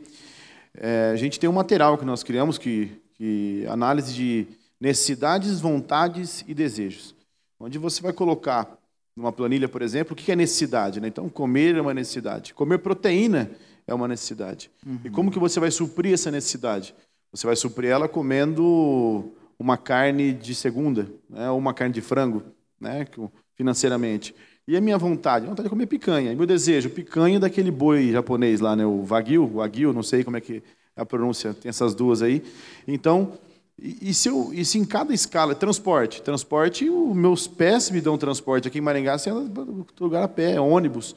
é, a gente tem um material que nós criamos, que, que análise de necessidades, vontades e desejos. Onde você vai colocar numa planilha, por exemplo, o que é necessidade. Né? Então, comer é uma necessidade. Comer proteína é uma necessidade. Uhum. E como que você vai suprir essa necessidade? Você vai suprir ela comendo uma carne de segunda, né, ou uma carne de frango, né, financeiramente. E a minha vontade? A vontade de comer picanha. E meu desejo? Picanha daquele boi japonês lá, né, o wagyu, wagyu, não sei como é que é a pronúncia, tem essas duas aí. Então, e, e se, eu, e se em cada escala, transporte, transporte, os meus pés me dão transporte. Aqui em Maringá, você anda lugar a pé, é ônibus.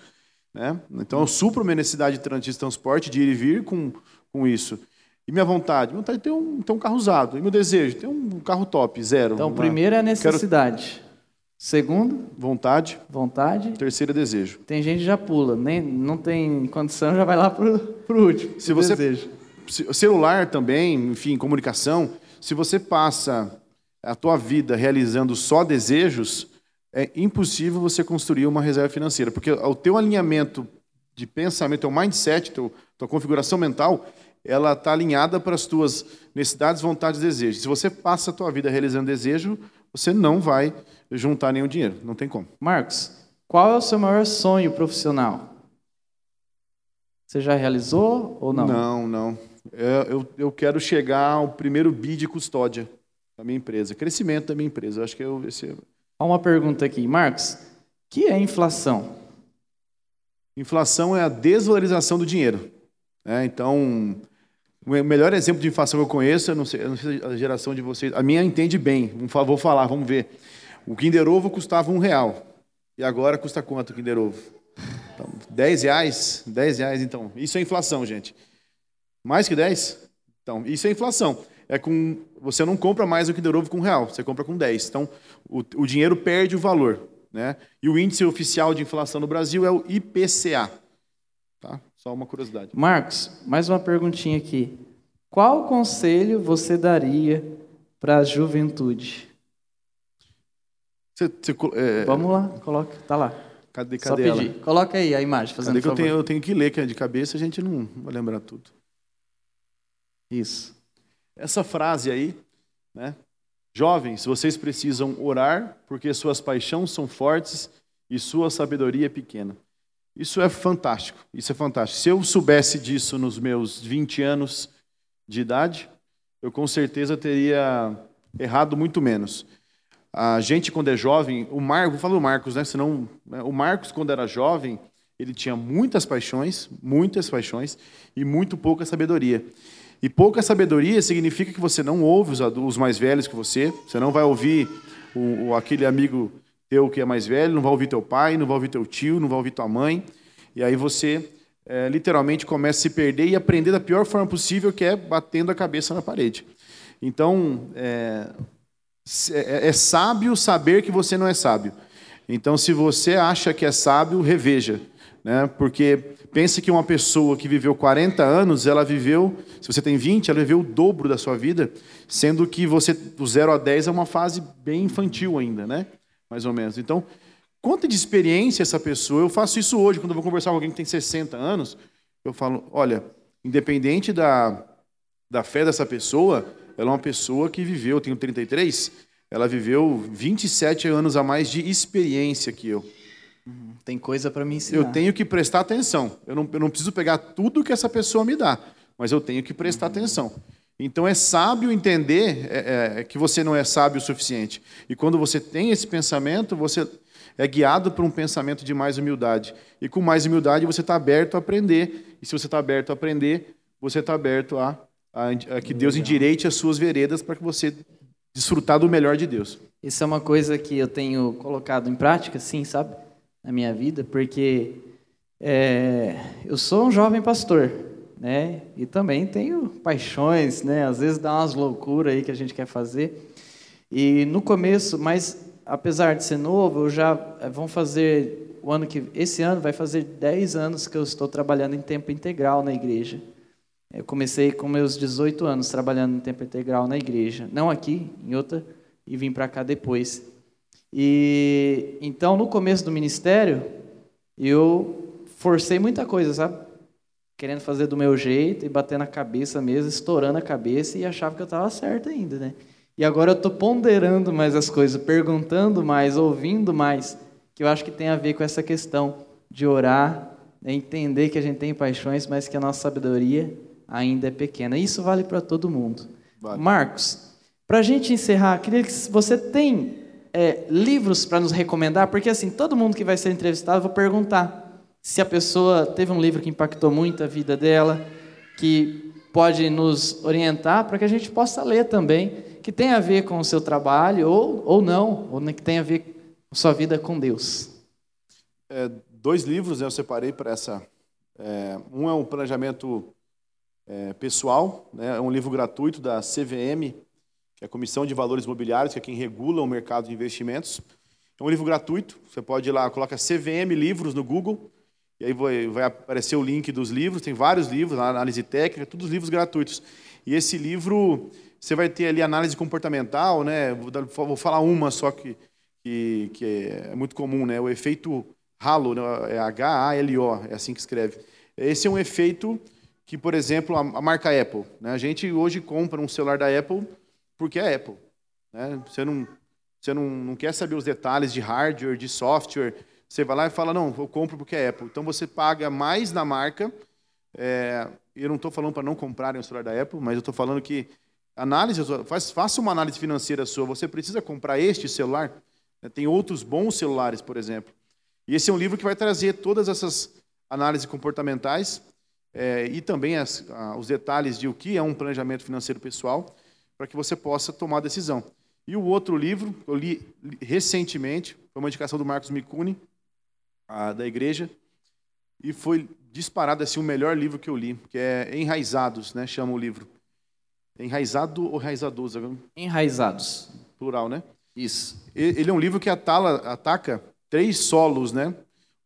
Né? Então, eu supro minha necessidade de transporte, de ir e vir com, com isso. E minha vontade? Minha vontade é ter um, ter um carro usado. E meu desejo? Ter um carro top, zero. Então, uma... primeiro é a necessidade. Quero... Segundo? Vontade. Vontade. Terceiro é desejo. Tem gente que já pula, nem, não tem condição, já vai lá para o último. Se você, desejo. Celular também, enfim, comunicação. Se você passa a tua vida realizando só desejos, é impossível você construir uma reserva financeira, porque o teu alinhamento de pensamento, teu mindset, teu, tua configuração mental ela está alinhada para as tuas necessidades, vontades e desejos. Se você passa a tua vida realizando desejo, você não vai juntar nenhum dinheiro. Não tem como. Marcos, qual é o seu maior sonho profissional? Você já realizou ou não? Não, não. Eu, eu, eu quero chegar ao primeiro BID de custódia da minha empresa, crescimento da minha empresa. Eu acho que eu, esse... Há uma pergunta aqui, Marcos. O que é inflação? Inflação é a desvalorização do dinheiro. É, então, o melhor exemplo de inflação que eu conheço, eu não sei, eu não sei a geração de vocês, a minha entende bem, vou falar, vamos ver. O Kinder Ovo custava um real. E agora custa quanto o Kinder Ovo? Então, 10 reais? 10 reais, então. Isso é inflação, gente. Mais que 10? Então, isso é inflação. É com, você não compra mais o Kinder Ovo com um real, você compra com 10. Então, o, o dinheiro perde o valor. Né? E o índice oficial de inflação no Brasil é o IPCA. Tá? Só uma curiosidade. Marcos, mais uma perguntinha aqui. Qual conselho você daria para a juventude? Você, você, é... Vamos lá, coloca, tá lá. Cadê, cadê Só pedir. Coloca aí a imagem, fazendo cadê que eu tenho, eu tenho que ler, que é de cabeça, a gente não vai lembrar tudo. Isso. Essa frase aí, né? Jovens, vocês precisam orar porque suas paixões são fortes e sua sabedoria é pequena. Isso é fantástico, isso é fantástico. Se eu soubesse disso nos meus 20 anos de idade, eu com certeza teria errado muito menos. A gente, quando é jovem, o Marcos, vou falar do Marcos, né? Senão, né? o Marcos, quando era jovem, ele tinha muitas paixões, muitas paixões e muito pouca sabedoria. E pouca sabedoria significa que você não ouve os, os mais velhos que você, você não vai ouvir o, o, aquele amigo teu que é mais velho, não vai ouvir teu pai, não vai ouvir teu tio, não vai ouvir tua mãe. E aí você é, literalmente começa a se perder e aprender da pior forma possível, que é batendo a cabeça na parede. Então, é, é, é sábio saber que você não é sábio. Então, se você acha que é sábio, reveja. Né? Porque Pense que uma pessoa que viveu 40 anos, ela viveu, se você tem 20, ela viveu o dobro da sua vida, sendo que você do 0 a 10 é uma fase bem infantil ainda, né? Mais ou menos. Então, quanto de experiência essa pessoa? Eu faço isso hoje, quando eu vou conversar com alguém que tem 60 anos, eu falo, olha, independente da, da fé dessa pessoa, ela é uma pessoa que viveu, eu tenho 33, ela viveu 27 anos a mais de experiência que eu. Tem coisa para me ensinar. Eu tenho que prestar atenção. Eu não, eu não preciso pegar tudo que essa pessoa me dá, mas eu tenho que prestar atenção. Então é sábio entender é, é, que você não é sábio o suficiente. E quando você tem esse pensamento, você é guiado por um pensamento de mais humildade. E com mais humildade você está aberto a aprender. E se você está aberto a aprender, você está aberto a, a, a que Deus endireite as suas veredas para que você desfrutar do melhor de Deus. Isso é uma coisa que eu tenho colocado em prática, sim, sabe? Na minha vida, porque é, eu sou um jovem pastor, né? E também tenho paixões, né? Às vezes dá umas loucuras aí que a gente quer fazer. E no começo, mas apesar de ser novo, eu já é, vão fazer o ano que esse ano vai fazer 10 anos que eu estou trabalhando em tempo integral na igreja. Eu comecei com meus 18 anos trabalhando em tempo integral na igreja, não aqui, em outra, e vim para cá depois. E então no começo do ministério eu forcei muita coisa, sabe? Querendo fazer do meu jeito e bater na cabeça mesmo, estourando a cabeça e achava que eu estava certo ainda, né? E agora eu estou ponderando mais as coisas, perguntando mais, ouvindo mais, que eu acho que tem a ver com essa questão de orar, né? entender que a gente tem paixões, mas que a nossa sabedoria ainda é pequena. Isso vale para todo mundo. Vale. Marcos, para a gente encerrar, queria que você tem é, livros para nos recomendar? Porque assim, todo mundo que vai ser entrevistado, eu vou perguntar se a pessoa teve um livro que impactou muito a vida dela, que pode nos orientar para que a gente possa ler também, que tem a ver com o seu trabalho ou, ou não, ou que tem a ver com sua vida com Deus. É, dois livros eu separei para essa. É, um é um planejamento é, pessoal, né, é um livro gratuito da CVM, que é a Comissão de Valores Imobiliários, que é quem regula o mercado de investimentos. É um livro gratuito, você pode ir lá, coloca CVM Livros no Google, e aí vai, aparecer o link dos livros, tem vários livros, análise técnica, todos os livros gratuitos. E esse livro, você vai ter ali análise comportamental, né? vou, vou falar uma só que, que, que, é muito comum, né? o efeito Halo, né? é H-A-L-O, é assim que escreve. Esse é um efeito que, por exemplo, a, a marca Apple. Né? A gente hoje compra um celular da Apple porque é Apple. Né? Você, não, você não, não quer saber os detalhes de hardware, de software. Você vai lá e fala, não, eu compro porque é Apple. Então você paga mais na marca. É, eu não estou falando para não comprarem o celular da Apple, mas eu estou falando que análise, faz, faça uma análise financeira sua. Você precisa comprar este celular? Né? Tem outros bons celulares, por exemplo. E esse é um livro que vai trazer todas essas análises comportamentais é, e também as, os detalhes de o que é um planejamento financeiro pessoal para que você possa tomar a decisão. E o outro livro, eu li recentemente, foi uma indicação do Marcos Micuni, da igreja, e foi disparado assim o melhor livro que eu li, que é Enraizados, né, chama o livro. Enraizado ou enraizadoso? Enraizados. Plural, né? Isso. Ele é um livro que atala, ataca três solos, né?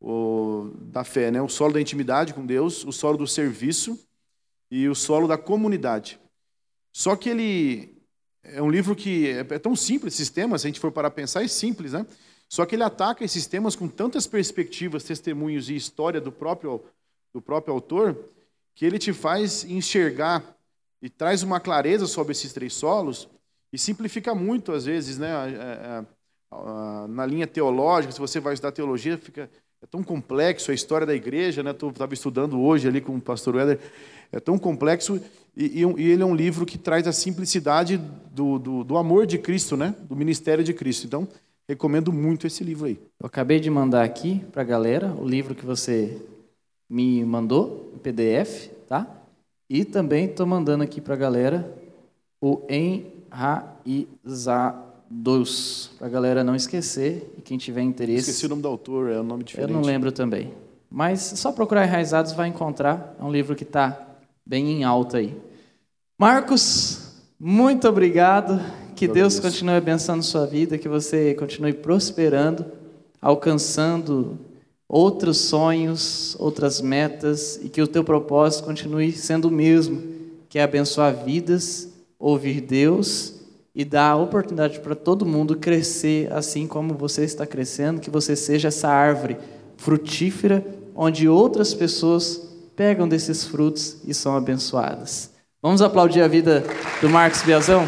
O, da fé, né? O solo da intimidade com Deus, o solo do serviço e o solo da comunidade. Só que ele é um livro que é, é tão simples, esses temas, se a gente for parar a pensar, é simples, né? Só que ele ataca esses temas com tantas perspectivas, testemunhos e história do próprio, do próprio autor, que ele te faz enxergar e traz uma clareza sobre esses três solos e simplifica muito, às vezes, né? na linha teológica, se você vai estudar teologia, fica é tão complexo a história da igreja, né? Estava estudando hoje ali com o pastor Weller, é tão complexo e, e, ele é um livro que traz a simplicidade do, do, do, amor de Cristo, né? Do ministério de Cristo. Então, recomendo muito esse livro aí. Eu acabei de mandar aqui para a galera o livro que você me mandou, em PDF, tá? E também estou mandando aqui para a galera o Enraizados, para a galera não esquecer e quem tiver interesse. Esqueci o nome do autor, é um nome diferente. Eu não lembro também. Mas só procurar Enraizados vai encontrar. É um livro que está bem em alta aí. Marcos, muito obrigado. Que Deus continue abençoando sua vida, que você continue prosperando, alcançando outros sonhos, outras metas e que o teu propósito continue sendo o mesmo, que é abençoar vidas, ouvir Deus e dar a oportunidade para todo mundo crescer assim como você está crescendo, que você seja essa árvore frutífera onde outras pessoas pegam desses frutos e são abençoadas. Vamos aplaudir a vida do Marcos Biazão?